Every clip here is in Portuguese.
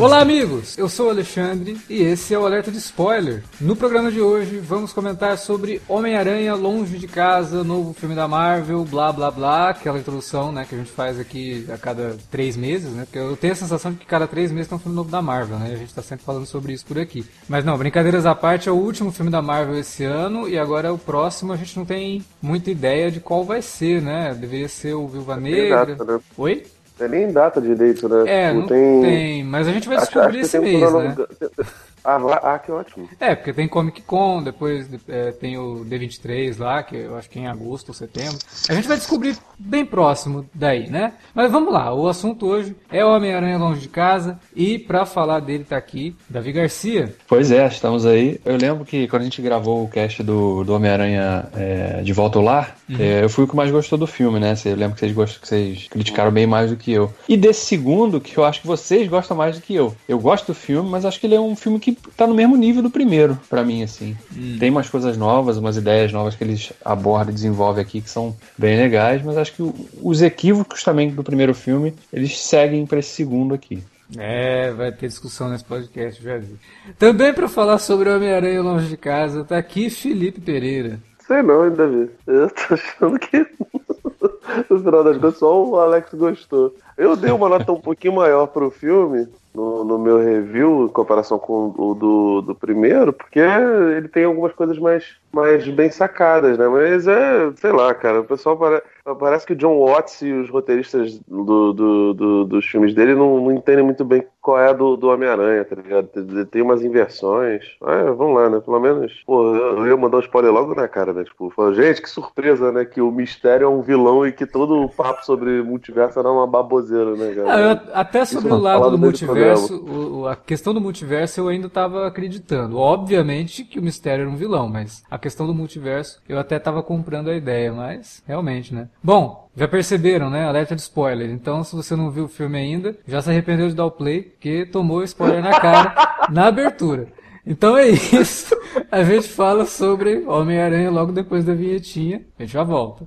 Olá, amigos! Eu sou o Alexandre e esse é o Alerta de Spoiler. No programa de hoje vamos comentar sobre Homem-Aranha Longe de Casa, novo filme da Marvel, blá blá blá, aquela introdução né, que a gente faz aqui a cada três meses, né? Porque eu tenho a sensação de que cada três meses tem um filme novo da Marvel, né? A gente tá sempre falando sobre isso por aqui. Mas não, brincadeiras à parte, é o último filme da Marvel esse ano e agora o próximo a gente não tem muita ideia de qual vai ser, né? Deveria ser o Viúva Negra. Data, né? Oi? Tem nem data direito, né? É, não, tem... tem... mas a gente vai descobrir acho, acho esse mês, né? Ah, ah, que ótimo. É, porque tem Comic Con, depois é, tem o D23 lá, que eu acho que é em agosto ou setembro. A gente vai descobrir bem próximo daí, né? Mas vamos lá, o assunto hoje é o Homem-Aranha Longe de Casa e para falar dele tá aqui Davi Garcia. Pois é, estamos aí. Eu lembro que quando a gente gravou o cast do, do Homem-Aranha é, de Volta ao Lar, uhum. é, eu fui o que mais gostou do filme, né? Eu lembro que vocês, gostam, que vocês criticaram bem mais do que eu. E desse segundo, que eu acho que vocês gostam mais do que eu. Eu gosto do filme, mas acho que ele é um filme que tá no mesmo nível do primeiro, para mim, assim. Hum. Tem umas coisas novas, umas ideias novas que eles abordam e desenvolvem aqui que são bem legais, mas acho que os equívocos também do primeiro filme, eles seguem para esse segundo aqui. É, vai ter discussão nesse podcast, já vi. Também para falar sobre Homem-Aranha Longe de Casa, tá aqui Felipe Pereira. Sei não, ainda vi. Eu tô achando que no final das contas só o Alex gostou. Eu dei uma nota um pouquinho maior pro filme, no, no, meu review em comparação com o do, do primeiro, porque ele tem algumas coisas mais, mais bem sacadas, né? Mas é, sei lá, cara, o pessoal parece Parece que o John Watts e os roteiristas do, do, do, dos filmes dele não, não, entendem muito bem qual é a do, do Homem-Aranha, tá ligado? Tem, tem, umas inversões. Ah, vamos lá, né? Pelo menos, pô, eu ia mandar um spoiler logo na cara, né? Tipo, falando, gente, que surpresa, né? Que o mistério é um vilão e que todo o papo sobre multiverso era uma baboseira, né, cara? Ah, eu, até sobre Isso, o lado do multiverso, o, a questão do multiverso eu ainda tava acreditando. Obviamente que o mistério era um vilão, mas a questão do multiverso eu até tava comprando a ideia, mas realmente, né? Bom, já perceberam, né? Alerta de spoiler. Então, se você não viu o filme ainda, já se arrependeu de dar o play, porque tomou spoiler na cara na abertura. Então é isso. A gente fala sobre Homem-Aranha logo depois da vinhetinha. A gente já volta.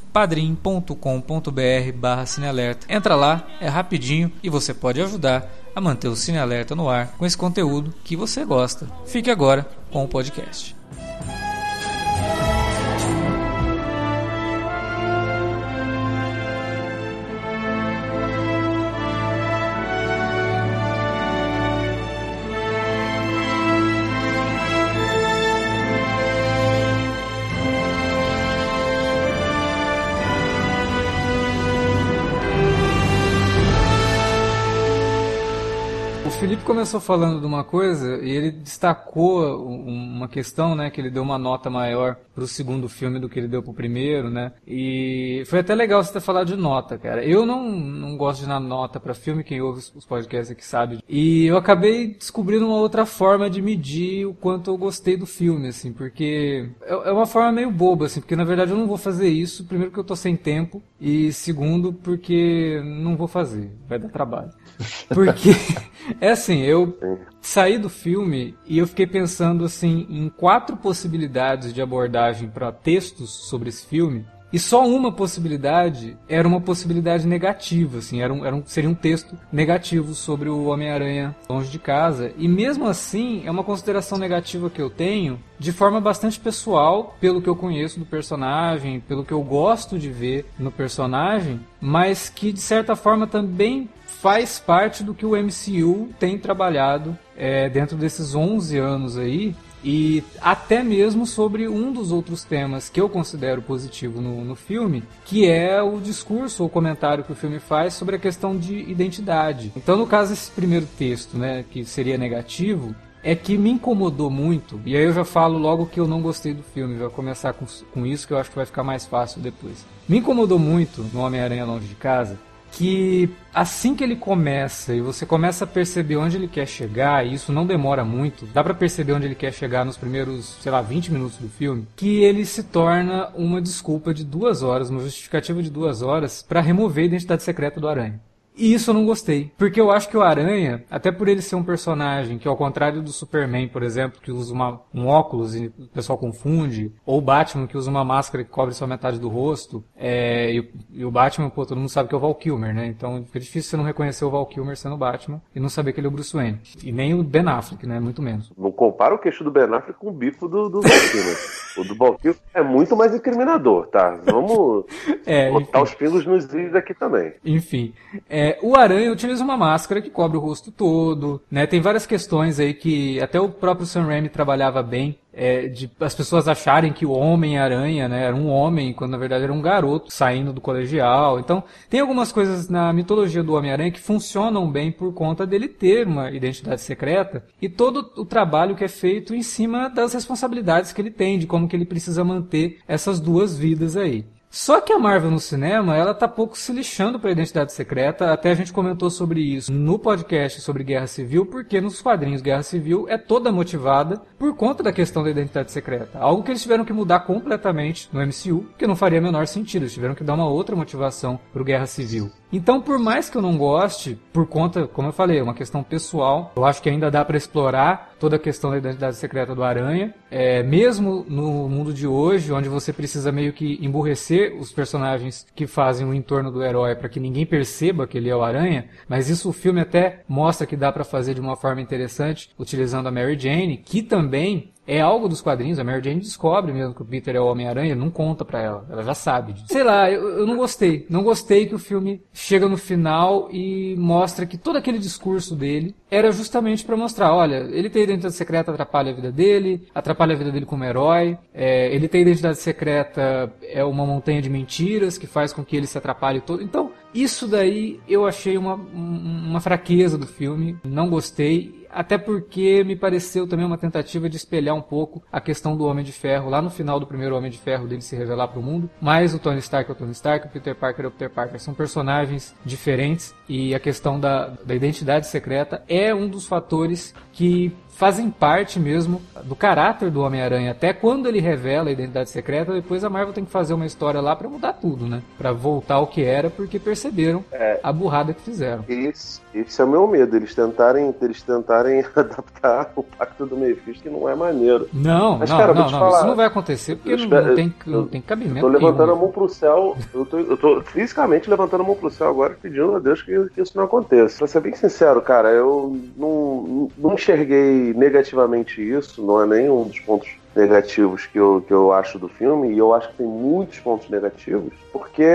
padrim.com.br barra cinealerta. Entra lá, é rapidinho e você pode ajudar a manter o Cine Alerta no ar com esse conteúdo que você gosta. Fique agora com o podcast. Felipe começou falando de uma coisa e ele destacou uma questão, né, que ele deu uma nota maior pro segundo filme do que ele deu pro primeiro, né? E foi até legal você ter falado de nota, cara. Eu não, não gosto de dar nota para filme, quem ouve os podcasts aqui sabe. E eu acabei descobrindo uma outra forma de medir o quanto eu gostei do filme, assim, porque é, é uma forma meio boba, assim, porque na verdade eu não vou fazer isso, primeiro porque eu tô sem tempo e segundo porque não vou fazer, vai dar trabalho. Porque é assim, eu saí do filme e eu fiquei pensando assim em quatro possibilidades de abordagem para textos sobre esse filme. E só uma possibilidade era uma possibilidade negativa, assim, era um, era um, seria um texto negativo sobre o Homem-Aranha longe de casa. E mesmo assim, é uma consideração negativa que eu tenho de forma bastante pessoal, pelo que eu conheço do personagem, pelo que eu gosto de ver no personagem, mas que de certa forma também faz parte do que o MCU tem trabalhado é, dentro desses 11 anos aí E até mesmo sobre um dos outros temas que eu considero positivo no, no filme, que é o discurso ou comentário que o filme faz sobre a questão de identidade. Então, no caso, esse primeiro texto, né, que seria negativo, é que me incomodou muito, e aí eu já falo logo que eu não gostei do filme, vai começar com, com isso que eu acho que vai ficar mais fácil depois. Me incomodou muito no Homem-Aranha Longe de Casa que assim que ele começa e você começa a perceber onde ele quer chegar, e isso não demora muito, dá para perceber onde ele quer chegar nos primeiros, sei lá, 20 minutos do filme, que ele se torna uma desculpa de duas horas, uma justificativa de duas horas para remover a identidade secreta do Aranha. E isso eu não gostei. Porque eu acho que o Aranha, até por ele ser um personagem que, ao contrário do Superman, por exemplo, que usa uma, um óculos e o pessoal confunde, ou o Batman, que usa uma máscara que cobre só metade do rosto, é, e, e, o Batman, pô, todo mundo sabe que é o Val Kilmer, né? Então fica difícil você não reconhecer o Val Kilmer sendo o Batman e não saber que ele é o Bruce Wayne. E nem o Ben Affleck, né? Muito menos. Não compara o queixo do Ben Affleck com o bico do, do Val Kilmer. o do Val Kilmer é muito mais incriminador, tá? Vamos é, botar os pingos nos vídeos aqui também. Enfim. É, é, o Aranha utiliza uma máscara que cobre o rosto todo, né? Tem várias questões aí que até o próprio Sam Raimi trabalhava bem, é, de as pessoas acharem que o Homem-Aranha né, era um homem, quando na verdade era um garoto saindo do colegial. Então, tem algumas coisas na mitologia do Homem-Aranha que funcionam bem por conta dele ter uma identidade secreta e todo o trabalho que é feito em cima das responsabilidades que ele tem, de como que ele precisa manter essas duas vidas aí. Só que a Marvel no cinema, ela tá pouco se lixando para a identidade secreta. Até a gente comentou sobre isso no podcast sobre Guerra Civil, porque nos quadrinhos Guerra Civil é toda motivada por conta da questão da identidade secreta. Algo que eles tiveram que mudar completamente no MCU, que não faria menor sentido. Eles tiveram que dar uma outra motivação pro Guerra Civil. Então, por mais que eu não goste, por conta, como eu falei, é uma questão pessoal, eu acho que ainda dá para explorar toda a questão da identidade secreta do Aranha, é, mesmo no mundo de hoje, onde você precisa meio que emburrecer os personagens que fazem o entorno do herói para que ninguém perceba que ele é o Aranha, mas isso o filme até mostra que dá para fazer de uma forma interessante, utilizando a Mary Jane, que também é algo dos quadrinhos. A Mary Jane descobre mesmo que o Peter é o Homem-Aranha, não conta pra ela. Ela já sabe. Sei lá, eu, eu, não gostei. Não gostei que o filme chega no final e mostra que todo aquele discurso dele era justamente para mostrar: olha, ele tem identidade secreta, atrapalha a vida dele, atrapalha a vida dele como herói. É, ele tem identidade secreta, é uma montanha de mentiras que faz com que ele se atrapalhe todo. Então, isso daí eu achei uma, uma fraqueza do filme. Não gostei até porque me pareceu também uma tentativa de espelhar um pouco a questão do Homem de Ferro, lá no final do primeiro Homem de Ferro dele se revelar para o mundo, mas o Tony Stark é o Tony Stark, o Peter Parker é o Peter Parker, são personagens diferentes e a questão da, da identidade secreta é um dos fatores que fazem parte mesmo do caráter do Homem-Aranha. Até quando ele revela a identidade secreta, depois a Marvel tem que fazer uma história lá para mudar tudo, né? Para voltar ao que era, porque perceberam é, a burrada que fizeram. Esse, esse é o meu medo, eles tentarem, eles tentarem adaptar o Pacto do Mephisto, que não é maneiro. Não, Mas, não, cara, não, não falar, isso não vai acontecer, porque não, não, tem, não tem cabimento. Eu tô levantando nenhum. a mão pro céu, eu tô, eu tô fisicamente levantando a mão pro céu agora, pedindo a Deus que, que isso não aconteça. Pra ser bem sincero, cara, eu não, não enxerguei negativamente isso, não é nenhum dos pontos negativos que eu, que eu acho do filme, e eu acho que tem muitos pontos negativos, porque,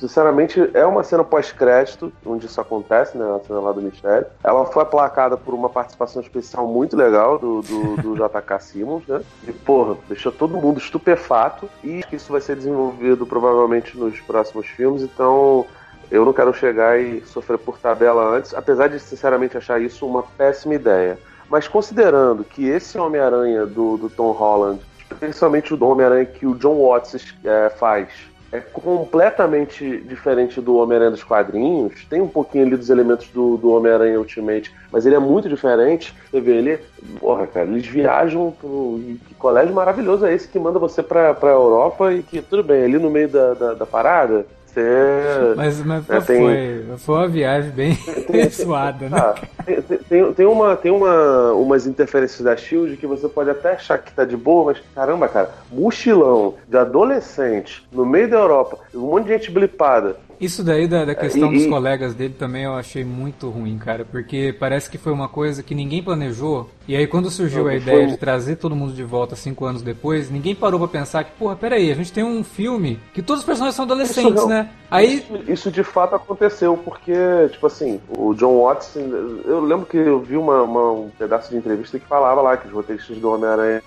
sinceramente, é uma cena pós-crédito, onde isso acontece, né, a cena lá do mistério. Ela foi aplacada por uma participação especial muito legal do, do, do JK Simmons, né, e, porra, deixou todo mundo estupefato, e que isso vai ser desenvolvido provavelmente nos próximos filmes, então eu não quero chegar e sofrer por tabela antes, apesar de, sinceramente, achar isso uma péssima ideia. Mas considerando que esse Homem-Aranha do, do Tom Holland, principalmente o Homem-Aranha que o John Watts é, faz, é completamente diferente do Homem-Aranha dos quadrinhos. Tem um pouquinho ali dos elementos do, do Homem-Aranha Ultimate, mas ele é muito diferente. Você vê ele, porra, cara, eles viajam pro. Que colégio maravilhoso é esse que manda você pra, pra Europa e que, tudo bem, ali no meio da, da, da parada, você. Mas, mas é, tem... foi, foi uma viagem bem tem, suada, né? Ah, tem, tem, tem, uma, tem uma, umas interferências da Shield que você pode até achar que tá de boa, mas caramba, cara, mochilão de adolescente no meio da Europa, um monte de gente blipada Isso daí da, da questão E- dos e- colegas dele também eu achei muito ruim, cara, porque parece que foi uma coisa que ninguém planejou. E aí quando surgiu Não, a ideia foi- de trazer todo mundo de volta cinco anos depois, ninguém parou pra pensar que, porra, peraí, a gente tem um filme que todos os personagens são adolescentes, Isso não- né? Aí Isso, isso de fato aconteceu, porque, tipo assim, o John Watson, eu lembro que eu vi uma, uma- um pedaço de entrevista que falava lá que os roteiristas do Homem-Aranha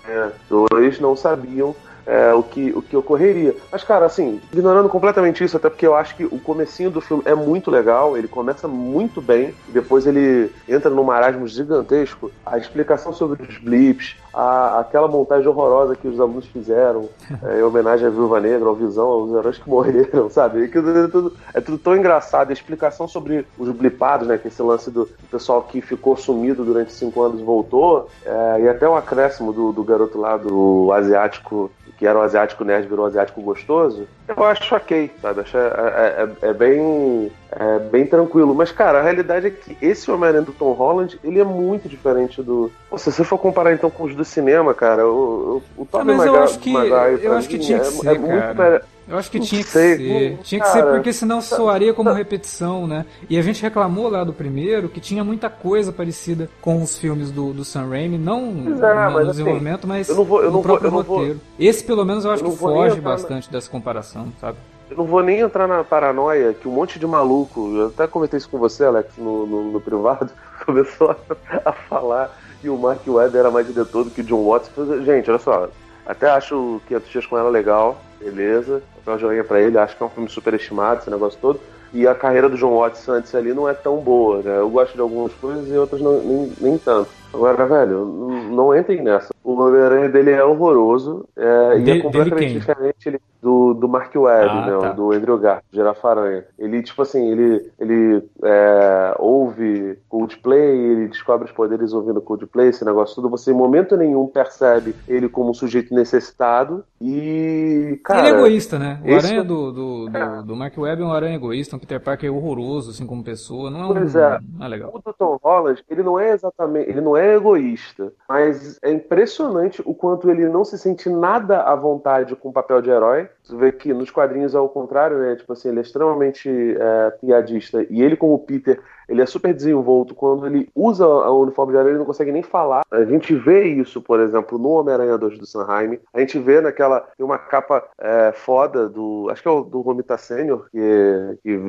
2 não sabiam é, o, que, o que ocorreria. Mas, cara, assim, ignorando completamente isso, até porque eu acho que o comecinho do filme é muito legal, ele começa muito bem, depois ele entra num marasmo gigantesco. A explicação sobre os blips, a, aquela montagem horrorosa que os alunos fizeram, é, em homenagem à Viúva Negra, ao Visão, aos heróis que morreram, sabe? Aquilo É tudo, é tudo tão engraçado. A explicação sobre os blipados, né? Que esse lance do pessoal que ficou sumido durante cinco anos voltou, é, e até o acréscimo do, do garoto lá, do asiático, que era o asiático nerd, virou o asiático gostoso, eu acho ok, sabe? Acho é, é- é- é bem, é bem tranquilo. Mas, cara, a realidade é que esse Homem-Aranha do Tom Holland, ele é muito diferente do. Pô, se você for comparar então com os do cinema, cara, o, o, o Ah, Tobey mas eu acho que- Maguire, eu acho que tinha que é- ser, é muito cara. Eu acho que Não tinha que sei, ser. tinha que ser cara, porque senão soaria como repetição, né? E a gente reclamou lá do primeiro que tinha muita coisa parecida com os filmes do, do Sam Raimi, não é, no, mas assim, desenvolvimento, mas eu não vou- eu no vou- próprio vou- roteiro. Esse pelo menos eu acho eu que vou foge entrar na- bastante dessa comparação, sabe? Eu não vou nem entrar na paranoia que um monte de maluco, eu até comentei isso com você, Alex, no, no, no privado, começou a, a falar que o Mark Webb era mais diretor do que o John Watts. Falei, Gente, olha só, até acho que 500 Dias com ela legal, beleza, papel joinha pra ele, acho que é um filme super estimado, esse negócio todo. E a carreira do John Watts antes ali não é tão boa, né? Eu gosto de algumas coisas e outras não, nem, nem tanto. Agora, velho, não, não entrem nessa. O Homem-Aranha dele é horroroso é, e Dele- é completamente diferente ele- do, do Mark Webb, Ah, né? tá. Do Andrew Garfield, Girafa-Aranha. Ele, tipo assim, ele, ele é, ouve Coldplay, ele descobre os poderes ouvindo Coldplay, esse negócio tudo. Você em momento nenhum percebe ele como um sujeito necessitado e, cara... ele é egoísta, né? O esse- aranha do, do, do, É. do Mark Webb é um aranha egoísta, um Peter Parker horroroso, assim, como pessoa. Não é um. Pois é. Não é legal. O do Tom Holland, ele não é exatamente, ele não é egoísta, mas é impressionante o quanto ele não se sente nada à vontade com o papel de herói. Você vê que nos quadrinhos é o contrário, né? Tipo assim, ele é extremamente é, piadista e ele como Peter, ele é super desenvolto. Quando ele usa o uniforme de herói, ele não consegue nem falar. A gente vê isso, por exemplo, no Homem-Aranha 2 do Sanheim. A gente vê naquela, tem uma capa é, foda do, acho que é o do Romita Senior, que, que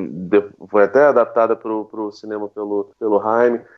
foi até adaptada pro, pro cinema pelo, pelo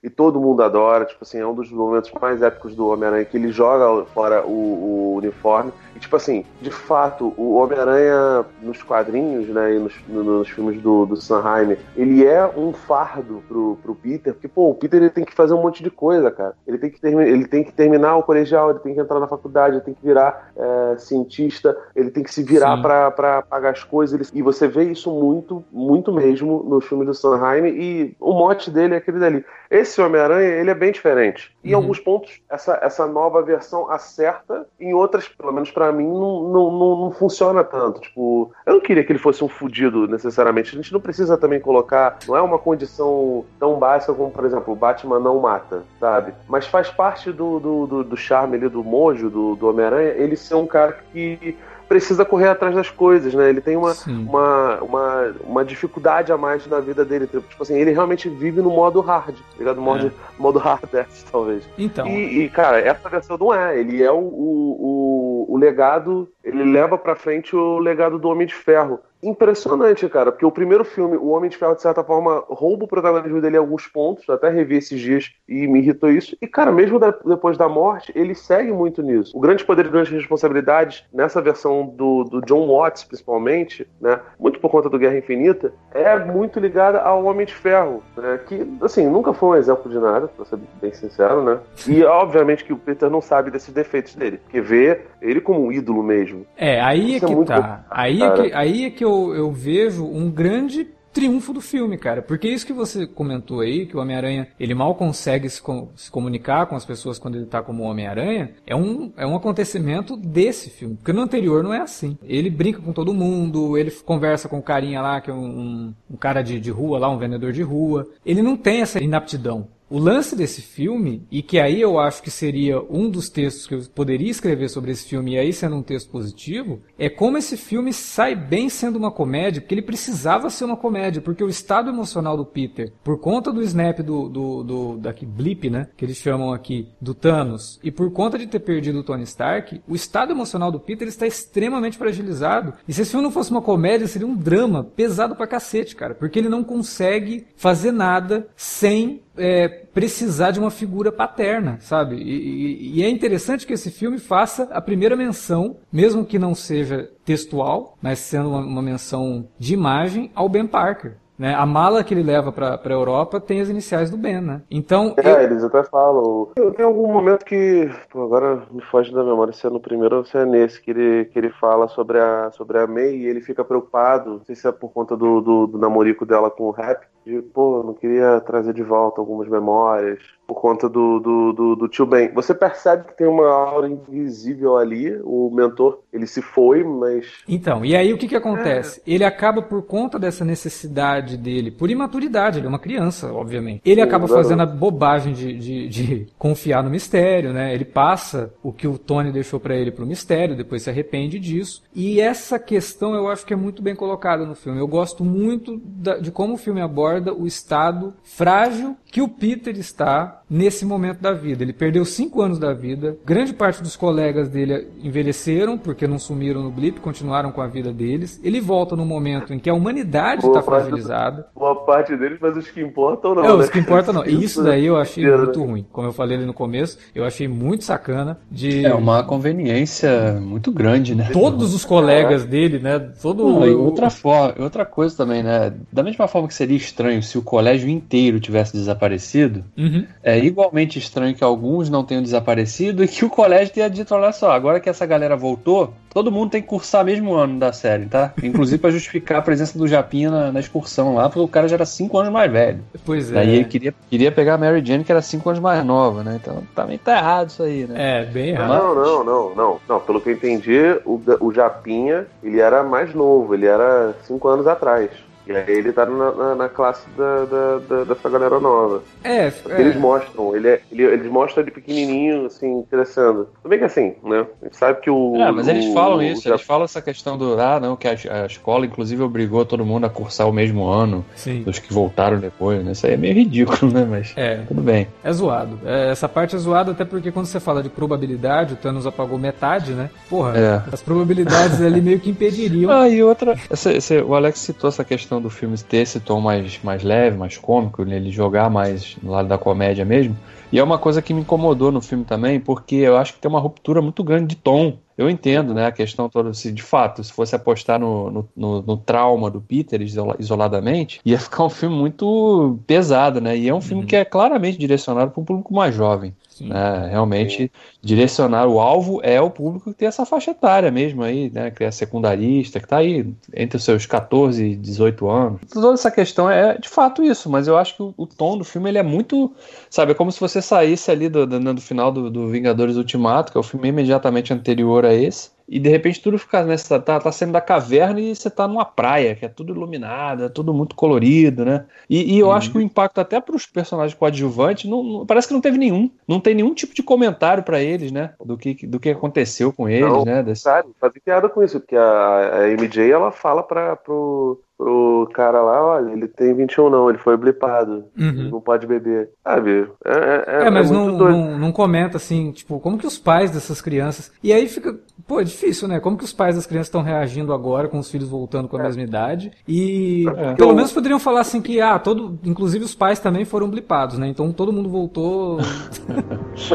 e todo mundo adora, tipo assim, é um dos momentos mais épicos do Homem-Aranha, que ele joga fora o, o uniforme, e tipo assim, de fato, o Homem-Aranha nos quadrinhos, né, e nos, no- nos filmes do, do Sanheim, ele é um fardo pro, pro Peter, porque, pô, o Peter ele tem que fazer um monte de coisa, cara. Ele tem que, ele tem que terminar o colegial, ele tem que entrar na faculdade, ele tem que virar é, cientista, ele tem que se virar pra pagar as coisas. ele- e você vê isso muito, muito mesmo no filme do Sanheim, e o mote dele é aquele dali. Esse Homem-Aranha, ele é bem diferente. Em Uhum. alguns pontos, essa, essa nova versão acerta, em outras, pelo menos pra mim, não, não, não, não funciona tanto. Tipo, eu não queria que ele fosse um fudido necessariamente. A gente não precisa também colocar, não é uma condição tão básica como, por exemplo, o Batman não mata, sabe? Mas faz parte do, do, do, do charme ali, do mojo do, do Homem-Aranha, ele ser um cara que precisa correr atrás das coisas, né? Ele tem uma, Sim. uma, uma, uma dificuldade a mais na vida dele. Tipo assim, ele realmente vive no modo hard, tá ligado? No modo, modo hard talvez. Então. E, e, cara, essa versão não é. Ele é o, o, o, o legado, ele leva pra frente o legado do Homem de Ferro. Impressionante, cara, porque o primeiro filme, o Homem de Ferro, de certa forma, rouba o protagonismo dele em alguns pontos, até revi esses dias e me irritou isso. E, cara, mesmo da- depois da morte, ele segue muito nisso. O grande poder e grandes responsabilidades, nessa versão do, do John Watts, principalmente, né, muito por conta do Guerra Infinita, é muito ligada ao Homem de Ferro, né, que, assim, nunca foi um exemplo de nada, pra ser bem sincero, né. E, obviamente, que o Peter não sabe desses defeitos dele, porque vê ele como um ídolo mesmo. É, aí é Isso é que muito tá. Aí é que, aí é que eu, eu vejo um grande triunfo do filme, cara. Porque isso que você comentou aí, que o Homem-Aranha, ele mal consegue se, com- se comunicar com as pessoas quando ele tá como Homem-Aranha, é um, é um acontecimento desse filme. Porque no anterior não é assim. Ele brinca com todo mundo, ele conversa com o carinha lá, que é um, um, um cara de, de rua lá, um vendedor de rua. Ele não tem essa inaptidão. O lance desse filme, e que aí eu acho que seria um dos textos que eu poderia escrever sobre esse filme, e aí sendo um texto positivo, é como esse filme sai bem sendo uma comédia, porque ele precisava ser uma comédia, porque o estado emocional do Peter, por conta do snap do, do, do daqui, blip, né, que eles chamam aqui, do Thanos, e por conta de ter perdido o Tony Stark, o estado emocional do Peter está extremamente fragilizado. E se esse filme não fosse uma comédia, seria um drama pesado pra cacete, cara, porque ele não consegue fazer nada sem é, precisar de uma figura paterna, sabe? E, e, e, é interessante que esse filme faça a primeira menção, mesmo que não seja textual, mas sendo uma, uma menção de imagem, ao Ben Parker. Né? A mala que ele leva para a Europa tem as iniciais do Ben, né? Então. É, eu... eles até falam. Tem algum momento que. Pô, agora me foge da memória se é no primeiro ou se é nesse, que ele, que ele fala sobre a, sobre a May e ele fica preocupado. Não sei se é por conta do, do, do namorico dela com o rap. De, pô, não queria trazer de volta algumas memórias por conta do, do, do, do, tio Ben. Você percebe que tem uma aura invisível ali, o mentor, ele se foi, mas... Então, e aí o que que acontece? É. Ele acaba por conta dessa necessidade dele, por imaturidade, ele é uma criança, obviamente. Ele acaba fazendo a bobagem de, de, de, confiar no mistério, né? Ele passa o que o Tony deixou para ele pro mistério, depois se arrepende disso. E essa questão eu acho que é muito bem colocada no filme. Eu gosto muito da, de como o filme aborda o estado frágil que o Peter está nesse momento da vida. Ele perdeu cinco anos da vida. Grande parte dos colegas dele envelheceram porque não sumiram no blip, continuaram com a vida deles. Ele volta no momento em que a humanidade está fragilizada. Boa parte deles, mas os que importam não. É, né? os que importam não. E isso daí eu achei muito ruim. Como eu falei ali no começo, eu achei muito sacana de. É uma conveniência muito grande, né? Todos os colegas é. dele, né? Todo. Não, outra, forma, outra coisa também, né? Da mesma forma que seria estranho se o colégio inteiro tivesse desaparecido desaparecido, uhum. é igualmente estranho que alguns não tenham desaparecido e que o colégio tenha dito: olha só, agora que essa galera voltou, todo mundo tem que cursar mesmo ano da série, tá? Inclusive para justificar a presença do Japinha na, na, excursão lá, porque o cara já era 5 anos mais velho. Pois é. Daí ele queria, queria pegar a Mary Jane, que era 5 anos mais nova, né? Então também tá errado isso aí, né? É, bem errado. Não, não, não, não. não pelo que eu entendi, o, o Japinha, ele era mais novo, ele era 5 anos atrás. E aí ele tá na, na, na classe da, da, da, dessa galera nova. É, é. Eles mostram, ele, é, ele, eles mostram ele pequenininho, assim, crescendo. Tudo bem que assim, né? A gente sabe que o. É, mas eles o, falam isso, eles falam essa questão do. Ah, não, que a, a, escola, inclusive, obrigou todo mundo a cursar o mesmo ano. Sim. Dos que voltaram depois, né? Isso aí é meio ridículo, né? Mas. É. Tudo bem. É zoado. É, essa parte é zoada até porque quando você fala de probabilidade, o Thanos apagou metade, né? Porra, é. as probabilidades ali meio que impediriam. Ah, e outra. Esse, esse, o Alex citou essa questão do filme ter esse tom mais, mais leve, mais cômico, ele jogar mais no lado da comédia mesmo. E é uma coisa que me incomodou no filme também, porque eu acho que tem uma ruptura muito grande de tom. Eu entendo, né, a questão toda, se de fato, se fosse apostar no, no, no, no trauma do Peter isoladamente, ia ficar um filme muito pesado, né, e é um filme uhum. que é claramente direcionado para um público mais jovem. Né? Realmente, direcionar o alvo é o público que tem essa faixa etária mesmo aí, né? Que é secundarista, que está aí entre os seus 14 e 18 anos. Toda essa questão é de fato isso, mas eu acho que o, o tom do filme ele é muito. Sabe, é como se você saísse ali do, do, do final do, do Vingadores Ultimato, que é o filme imediatamente anterior a esse e de repente tudo fica nessa tá, tá saindo da caverna e você tá numa praia que é tudo iluminado, é tudo muito colorido, né? E, e eu uhum. acho que o impacto até para os personagens coadjuvantes não, não, parece que não teve nenhum, não tem nenhum tipo de comentário para eles, né? Do que, do que aconteceu com eles, não, né? Desse... Sabe, fazer piada com isso, porque a, a MJ ela fala para pro o cara lá, olha, ele tem 21 não, ele foi blipado, uhum. não pode beber, sabe? É, é, é, é mas é não, não, não, comenta assim, tipo, como que os pais dessas crianças... E aí fica, pô, é difícil, né? Como que os pais das crianças estão reagindo agora com os filhos voltando com a é. mesma idade? E pelo menos poderiam falar assim que, ah, todo, inclusive os pais também foram blipados, né? Então todo mundo voltou...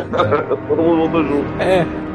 todo mundo voltou junto. É.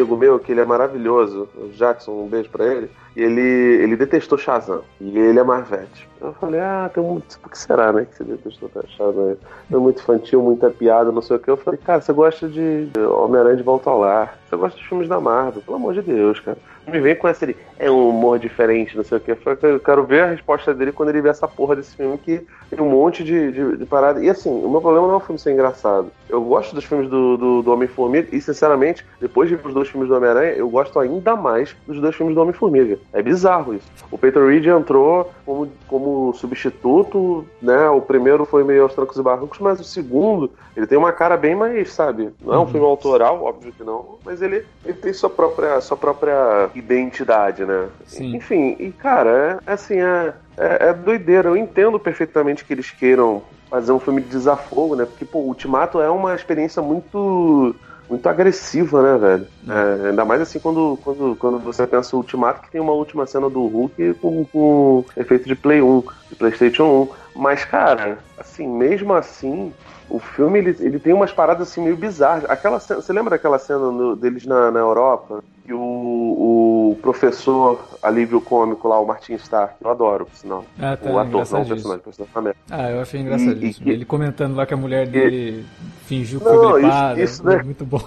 amigo meu que ele é maravilhoso, o Jackson, um beijo pra ele. Ele, ele detestou Shazam. E ele é Marvete. Eu falei, ah, tem muito. Por que será, né? Que você detestou Shazam? É muito infantil, muita piada, não sei o que. Eu falei, cara, você gosta de Homem-Aranha de Volta ao Lar. Você gosta de filmes da Marvel, pelo amor de Deus, cara. Me vem com essa ali, é um humor diferente, não sei o que. Eu quero ver a resposta dele quando ele vê essa porra desse filme que tem um monte de, de, de parada. E assim, o meu problema não é o filme ser engraçado. Eu gosto dos filmes do, do, do Homem-Formiga e, sinceramente, depois de ver os dois filmes do Homem-Aranha, eu gosto ainda mais dos dois filmes do Homem-Formiga. É bizarro isso. O Peter Reed entrou como, como substituto, né? O primeiro foi meio aos trancos e barrancos, mas o segundo, ele tem uma cara bem mais, sabe? Não é um uhum. filme autoral, óbvio que não, mas ele, ele tem sua própria, sua própria identidade, né? Sim. Enfim, e cara, é assim, é, é, é doideira. Eu entendo perfeitamente que eles queiram fazer um filme de desafogo, né? Porque, pô, Ultimato é uma experiência muito muito agressiva, né, velho? É, ainda mais assim quando, quando, quando você pensa o Ultimato, que tem uma última cena do Hulk com, com efeito de Play 1, de PlayStation 1. Mas, cara, assim, mesmo assim, o filme ele, ele tem umas paradas assim meio bizarras. Aquela você lembra daquela cena no, deles na, na Europa? Que o, o professor alívio cômico lá, o Martin Stark, eu adoro, sinal. Ah, tá, o ator, não o personagem, o personagem Ah, eu achei engraçadíssimo. E, e, ele comentando lá que a mulher dele e, fingiu que foi gripada. Isso, isso, né? Muito bom.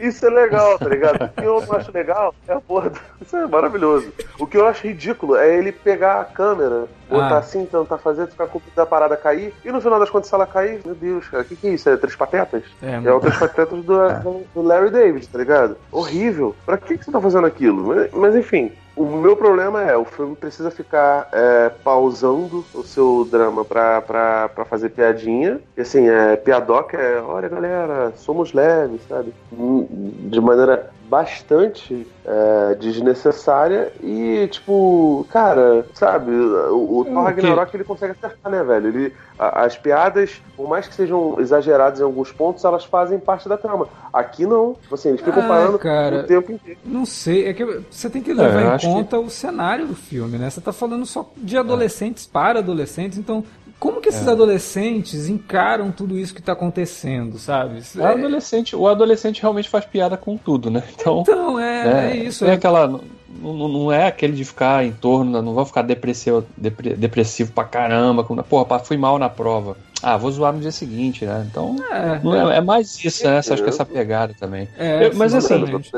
Isso é legal, tá ligado? O que eu não acho legal é a porra. Do... Isso é maravilhoso. O que eu acho ridículo é ele pegar a câmera, botar ah. assim, tentar fazer, ficar com da parada cair, e no final das contas, se ela cair, meu Deus, cara, o que, que é isso? É Três Patetas? É, é o Três Patetas do, do, Larry David, tá ligado? Horrível. Pra que, que você tá fazendo aquilo? Mas, mas enfim, o meu problema é, o filme precisa ficar é, pausando o seu drama pra, pra, pra fazer piadinha. E assim, é, piadoca é, olha galera, somos leves, sabe? De maneira bastante é, desnecessária e, tipo, cara, sabe, o, o Thor Ragnarok ele consegue acertar, né, velho? Ele, a, as piadas, por mais que sejam exageradas em alguns pontos, elas fazem parte da trama. Aqui não, tipo assim, eles ficam ah, parando cara, o tempo inteiro. Não sei, é que você tem que levar é, em conta que... o cenário do filme, né? Você tá falando só de adolescentes é. para adolescentes, então como que esses é. adolescentes encaram tudo isso que está acontecendo, sabe? O, é... adolescente, o adolescente realmente faz piada com tudo, né? Então, então é, é, é isso. É, aquela. Não, não, é aquele de ficar em torno, não vão ficar depressivo, depressivo pra caramba. Porra, fui mal na prova. Ah, vou zoar no dia seguinte, né? Então, é, é, é mais isso, né? Acho que essa pegada também. É, eu, mas assim,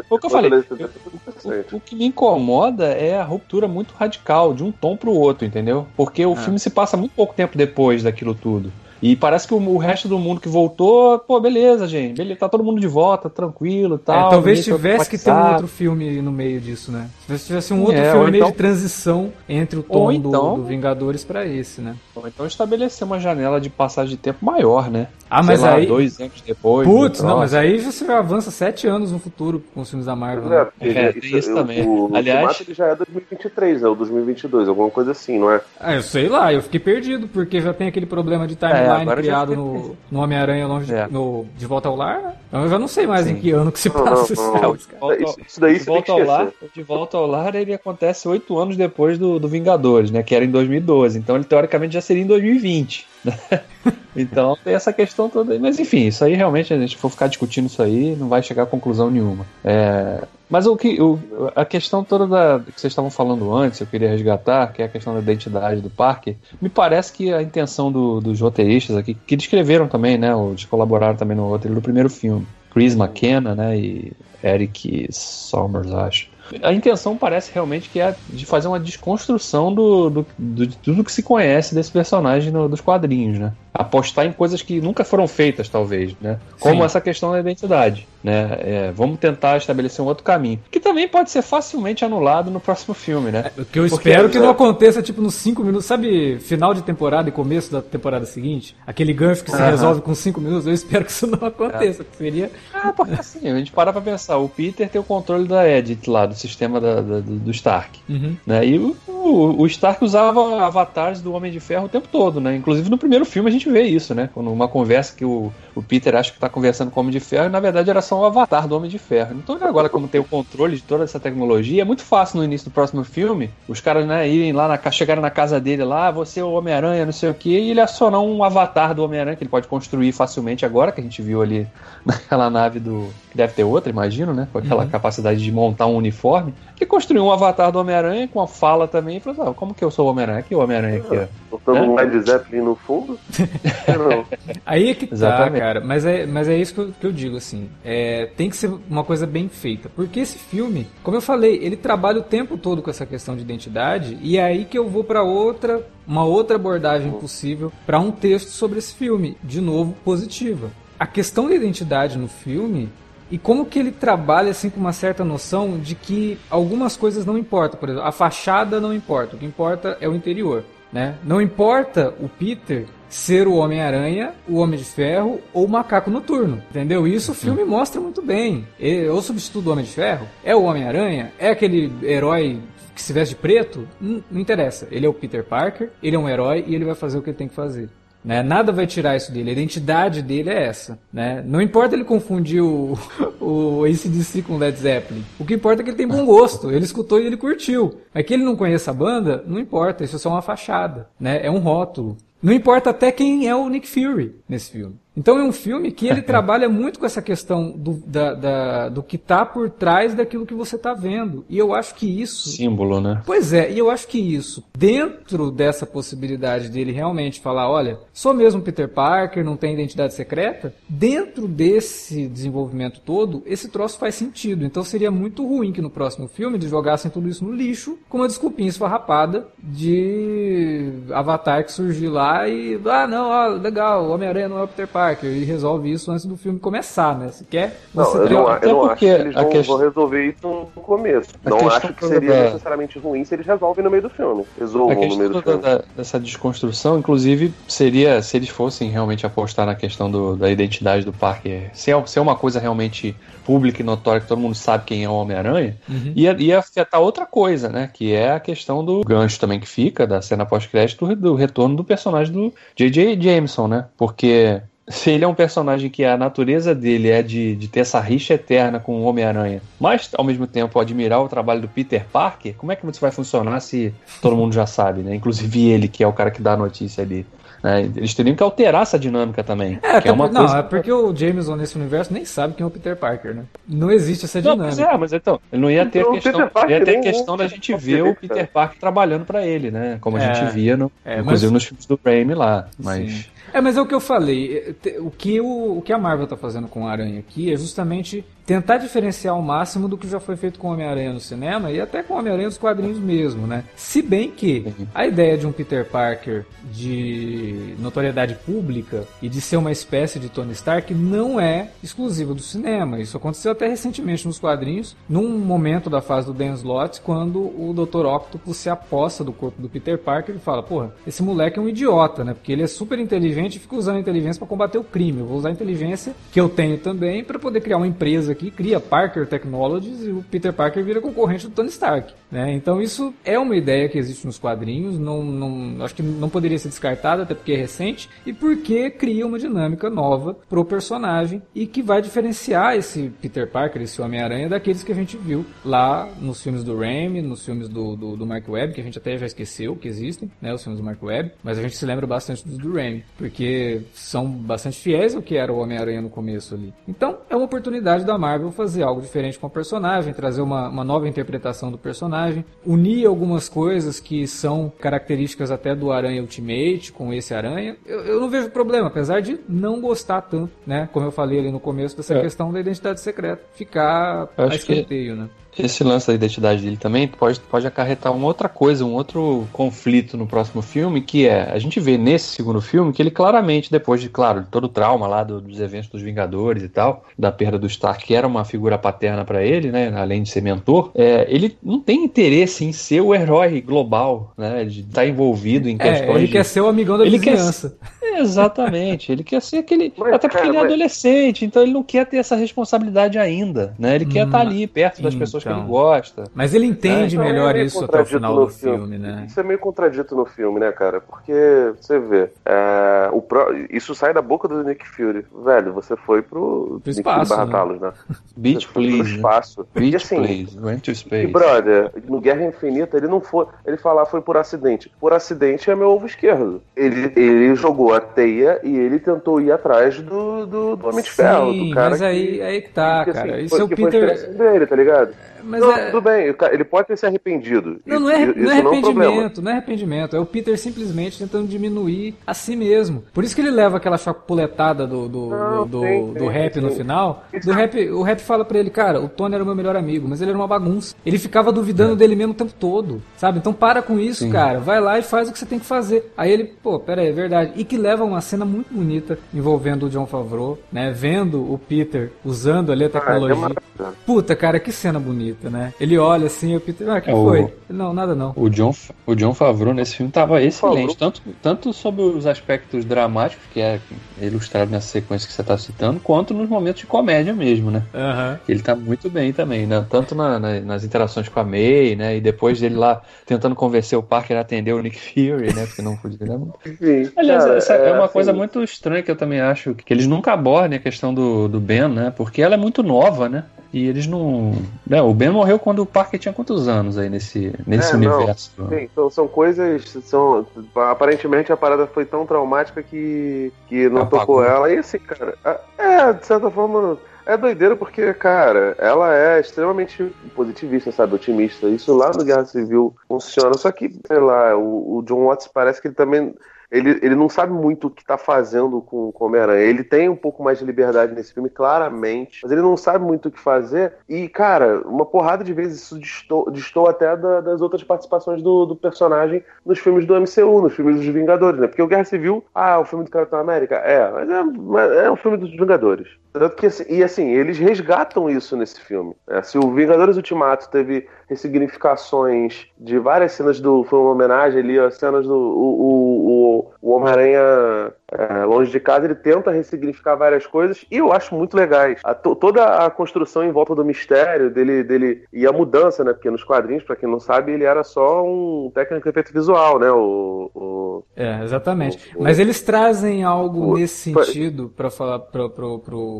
o que eu falei, o, o, que me incomoda é a ruptura muito radical, de um tom pro outro, entendeu? Porque o é. filme se passa muito pouco tempo depois daquilo tudo. E parece que o, o, resto do mundo que voltou, pô, beleza, gente. Beleza, tá todo mundo de volta, tranquilo e é, tal. É, talvez tivesse que ter um outro filme no meio disso, né? Se tivesse um outro é, filme meio então... de transição entre o tom então... do, do, Vingadores para esse, né? Ou então estabelecer uma janela de passagem de tempo maior, né? Ah, mas lá, aí. dois anos depois. Putz, não, mas aí você avança sete anos no futuro com os filmes da Marvel. Né? É, é, isso, isso também. O, Aliás. O já é 2023, né? Ou 2022, alguma coisa assim, não é? Ah, eu sei lá, eu fiquei perdido, porque já tem aquele problema de timeline é, criado no no, Homem-Aranha longe é. no, de volta ao lar. Eu já não sei mais Sim. em que ano que se passa não, não, não. Isso, isso, daí de volta ao lar, De volta ao lar ele acontece oito anos depois do, do Vingadores, né? Que era em 2012. Então ele teoricamente já seria em 2020. Então tem essa questão toda aí. Mas enfim, isso aí realmente, a gente for ficar discutindo isso aí, não vai chegar a conclusão nenhuma. É, mas o que o, a questão toda da, que vocês estavam falando antes, eu queria resgatar, que é a questão da identidade do parque, me parece que a intenção do, dos roteiristas aqui, que descreveram também, né, ou colaboraram também no roteiro do primeiro filme, Chris McKenna, né, e Eric Sommers, acho a intenção parece realmente que é de fazer uma desconstrução do, do, do de tudo que se conhece desse personagem no, dos quadrinhos, né? Apostar em coisas que nunca foram feitas, talvez, né? Como Sim. essa questão da identidade, né? É, vamos tentar estabelecer um outro caminho, que também pode ser facilmente anulado no próximo filme, né? É, o que eu Porque, espero que não aconteça, tipo, nos cinco minutos, sabe, final de temporada e começo da temporada seguinte? Aquele gancho que se resolve com cinco minutos, eu espero que isso não aconteça, é. seria... Ah, porque assim, a gente para pra pensar, o Peter tem o controle da Edith lá, do sistema da, da, do Stark. Uhum. Né? E o, o, o, Stark usava avatares do Homem de Ferro o tempo todo, né? Inclusive no primeiro filme a gente vê isso, né? Numa conversa que o, o Peter acha que tá conversando com o Homem de Ferro e na verdade era só um avatar do Homem de Ferro. Então agora, como tem o controle de toda essa tecnologia, é muito fácil no início do próximo filme os caras, né, irem lá, na, chegarem na casa dele lá, você é o Homem-Aranha, não sei o que, e ele acionar um avatar do Homem-Aranha que ele pode construir facilmente agora, que a gente viu ali naquela nave do. que deve ter outra, imagino, né? Com aquela uhum. capacidade de montar um uniforme. Que construiu um avatar do Homem-Aranha com a fala também e falou: ah, como que eu sou o Homem-Aranha? Aqui o Homem-Aranha aqui, ó. Botando é? um Led Zeppelin no fundo? não. Aí é que tá, Exatamente. Cara. Mas é, mas é isso que eu, que eu digo, assim. É, tem que ser uma coisa bem feita. Porque esse filme, como eu falei, ele trabalha o tempo todo com essa questão de identidade. E é aí que eu vou para outra, uma outra abordagem possível para um texto sobre esse filme. De novo, positiva. A questão da identidade no filme e como que ele trabalha assim com uma certa noção de que algumas coisas não importam, por exemplo, a fachada não importa, o que importa é o interior, né? Não importa o Peter ser o Homem-Aranha, o Homem de Ferro ou o Macaco Noturno, entendeu? Isso o filme mostra muito bem. o substituto do Homem de Ferro é o Homem-Aranha, é aquele herói que se veste de preto, não, não interessa. Ele é o Peter Parker, ele é um herói e ele vai fazer o que ele tem que fazer. Né? Nada vai tirar isso dele. A identidade dele é essa. Né? Não importa ele confundir o, o ACDC com Led Zeppelin. O que importa é que ele tem bom gosto. Ele escutou e ele curtiu. Mas que ele não conheça a banda, não importa. Isso é só uma fachada. Né? É um rótulo. Não importa até quem é o Nick Fury nesse filme. Então é um filme que ele trabalha muito com essa questão do, da, da, do que está por trás daquilo que você está vendo. E eu acho que isso. Símbolo, né? Pois é, e eu acho que isso, dentro dessa possibilidade dele realmente falar: olha, sou mesmo Peter Parker, não tem identidade secreta, dentro desse desenvolvimento todo, esse troço faz sentido. Então seria muito ruim que no próximo filme eles jogassem tudo isso no lixo, com uma desculpinha esfarrapada de Avatar que surgiu lá e. Ah, não, ó, legal, Homem-Aranha não é o Peter Parker. Parker e resolve isso antes do filme começar, né? Se quer, você não, eu não, eu não acho que eles vão, questão... vão, resolver isso no começo. A não acho que seria da... necessariamente ruim se eles resolvem no meio do filme. Resolvam no meio do filme. Da, dessa desconstrução, inclusive, seria se eles fossem realmente apostar na questão do, da identidade do Parker, se é, se é uma coisa realmente pública e notória que todo mundo sabe quem é o Homem-Aranha, uhum. ia, ia afetar outra coisa, né? Que é a questão do gancho também que fica da cena pós-crédito do, do retorno do personagem do J.J. Jameson, né? Porque se ele é um personagem que a natureza dele é de, de ter essa rixa eterna com o Homem-Aranha, mas ao mesmo tempo admirar o trabalho do Peter Parker, como é que isso vai funcionar se todo mundo já sabe, né? Inclusive ele, que é o cara que dá a notícia ali. Né? Eles teriam que alterar essa dinâmica também. É, que é uma não, coisa... é porque o Jameson nesse universo nem sabe quem é o Peter Parker, né? Não existe essa dinâmica. Não, mas é, mas então, ele não ia ter então, a questão, ia ter a questão da gente ver o Peter Parker trabalhando para ele, né? Como a é, gente via, no, é, inclusive mas... nos filmes do Raimi lá. Mas... Sim. É, mas é o que eu falei. O que, o, o que a Marvel tá fazendo com o Aranha aqui é justamente tentar diferenciar ao máximo do que já foi feito com o Homem-Aranha no cinema e até com o Homem-Aranha dos quadrinhos mesmo, né? Se bem que a ideia de um Peter Parker de notoriedade pública e de ser uma espécie de Tony Stark não é exclusiva do cinema. Isso aconteceu até recentemente nos quadrinhos, num momento da fase do Dan Slott, quando o Dr. Octopus se aposta do corpo do Peter Parker e fala: Porra, esse moleque é um idiota, né? Porque ele é super inteligente e fica usando a inteligência para combater o crime. Eu vou usar a inteligência que eu tenho também para poder criar uma empresa aqui, cria Parker Technologies e o Peter Parker vira concorrente do Tony Stark. Né? Então isso é uma ideia que existe nos quadrinhos, não, não, acho que não poderia ser descartada, até porque é recente, e porque cria uma dinâmica nova pro personagem e que vai diferenciar esse Peter Parker, esse Homem-Aranha, daqueles que a gente viu lá nos filmes do Raimi, nos filmes do, do, do, Mark Webb, que a gente até já esqueceu que existem, né, os filmes do Mark Webb, mas a gente se lembra bastante dos do Raimi, porque são bastante fiéis ao que era o Homem-Aranha no começo ali. Então é uma oportunidade da Marvel fazer algo diferente com o personagem, trazer uma, uma nova interpretação do personagem, unir algumas coisas que são características até do Aranha Ultimate com esse Aranha. Eu, eu não vejo problema, apesar de não gostar tanto, né? Como eu falei ali no começo dessa é. questão da identidade secreta, ficar a escanteio, que... né? esse lance da identidade dele também pode, pode acarretar uma outra coisa, um outro conflito no próximo filme, que é, a gente vê nesse segundo filme que ele claramente, depois de, claro, todo o trauma lá do, dos eventos dos Vingadores e tal, da perda do Stark, que era uma figura paterna para ele, né, além de ser mentor, é, ele não tem interesse em ser o herói global, né, de estar tá envolvido em é, questões... É, ele de... quer ser o amigão da ele vizinhança. Quer... Exatamente. Ele quer ser aquele. Mas, até porque cara, ele é mas- adolescente, então ele não quer ter essa responsabilidade ainda. Né? Ele quer Hum, estar ali, perto das pessoas que ele então. gosta. Mas ele entende Então, melhor é isso até o final no do filme, né? Isso é meio contradito no filme, né, cara? Porque você vê, é, o pró- isso sai da boca do Nick Fury. Velho, você foi pro, Nick espaço, Fury né? Talos, né? Beach, foi pro please. né? espaço. e Beach, assim, please. Went to E, space. brother, no Guerra Infinita, ele não foi. Ele falar foi por acidente. Por acidente é meu ovo esquerdo. Ele, ele jogou a teia e ele tentou ir atrás do, do, do Homem de Ferro. Sim, Do cara mas aí, que, aí que tá, que, cara. assim, Isso foi, é o Peter. dele, tá ligado? Mas não, é- tudo bem, cara- ele pode ter se arrependido. Não, Isso- não é, isso não é não é um arrependimento, não é arrependimento. É o Peter simplesmente tentando diminuir a si mesmo. Por isso que ele leva aquela chapuletada do, do, Não, do, sim, do sim, rap no sim. final. Do rap, o rap fala pra ele, cara, o Tony era o meu melhor amigo, mas ele era uma bagunça. Ele ficava duvidando dele mesmo o tempo todo, sabe? Então para com isso, cara. Vai lá e faz o que você tem que fazer. Aí ele, pô, pera aí, é verdade. E que leva a uma cena muito bonita envolvendo o John Favreau, né? Vendo o Peter usando ali a Ah, é tecnologia. Puta, cara, que cena bonita, né? Ele olha assim, o Peter, ah, que É, o- foi? Não, nada não. O John, o John Favreau nesse filme estava excelente, tanto, tanto sobre os aspectos dramáticos, que é ilustrado nessa sequência que você está citando, quanto nos momentos de comédia mesmo, né? Aham. Ele tá muito bem também, né? Tanto na- na- nas interações com a May, né? E depois dele lá tentando convencer o Parker a atender o Nick Fury, né? Porque não podia. Né? Enfim, Aliás, cara, essa é, uma assim, coisa muito estranha que eu também acho, que eles nunca abordem a questão do, do Ben, né? Porque ela é muito nova, né? E eles não. Né? O Ben morreu quando o Parker tinha quantos anos aí nesse, nesse É, não. universo? Sim, então são coisas. São, aparentemente a parada foi tão traumática que, que não Apagou. tocou ela. E assim, cara, é, de certa forma. É doideira porque, cara, ela é extremamente positivista, sabe? Otimista. Isso lá no Guerra Civil funciona. Só que, sei lá, o, o John Watts parece que ele também. Ele, ele não sabe muito o que tá fazendo com com o Homem-Aranha. Ele tem um pouco mais de liberdade nesse filme, claramente, mas ele não sabe muito o que fazer. E, cara, uma porrada de vezes isso distou, até da- das outras participações do, do personagem nos filmes do MCU, nos filmes dos Vingadores, né? Porque o Guerra Civil, ah, o filme do Capitão América? É, mas é, mas é um filme dos Vingadores. Tanto que, assim, e assim, eles resgatam isso nesse filme. né? Se o Vingadores Ultimato teve ressignificações de várias cenas do. Foi uma homenagem ali, as cenas do. O, o, o, o Homem-Aranha é, longe de casa, ele tenta ressignificar várias coisas e eu acho muito legais. A to- toda a construção em volta do mistério dele, dele e a mudança, né? Porque nos quadrinhos, pra quem não sabe, ele era só um técnico de efeito visual, né? O, o- É, exatamente. O- o- Mas eles trazem algo o- nesse sentido pra falar pro,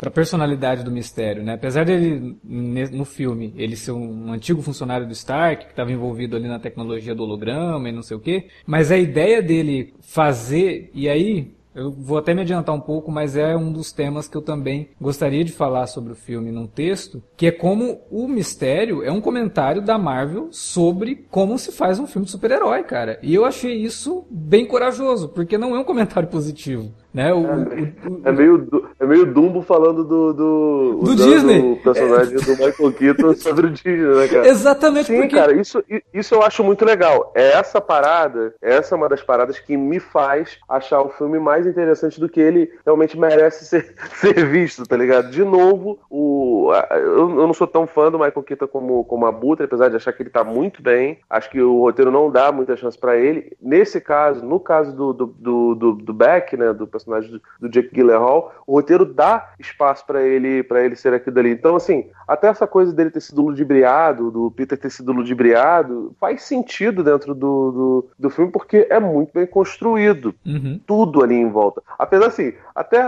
pra personalidade do mistério, né? Apesar dele, no filme, ele ser um antigo funcionário do Stark, que estava envolvido ali na tecnologia do holograma e não sei o quê, mas a ideia dele fazer, e aí eu vou até me adiantar um pouco, mas é um dos temas que eu também gostaria de falar sobre o filme num texto, que é como o mistério é um comentário da Marvel sobre como se faz um filme de super-herói, cara. E eu achei isso bem corajoso, porque não é um comentário positivo, né? O, o- o- É meio, é meio Dumbo falando do. Do, Do Disney. O personagem do Michael Keaton sobre o Disney, né, cara? Exatamente Sim, porque cara, isso, isso eu acho muito legal. É Essa parada, essa é uma das paradas que me faz achar o filme mais interessante do que ele realmente merece ser, ser visto, tá ligado? De novo, o, a- eu, eu não sou tão fã do Michael Keaton como, como Abutre, apesar de achar que ele tá muito bem. Acho que o roteiro não dá muita chance pra ele. Nesse caso, no caso do, do, do, do, do Beck, né, do personagem do, do Jake Gyllenhaal, o roteiro dá espaço pra ele para ele ser aquilo dali. Então, assim, até essa coisa dele ter sido ludibriado, do Peter ter sido ludibriado, faz sentido dentro do, do, do filme porque é muito bem construído. Uhum. Tudo ali em volta. Apesar assim, até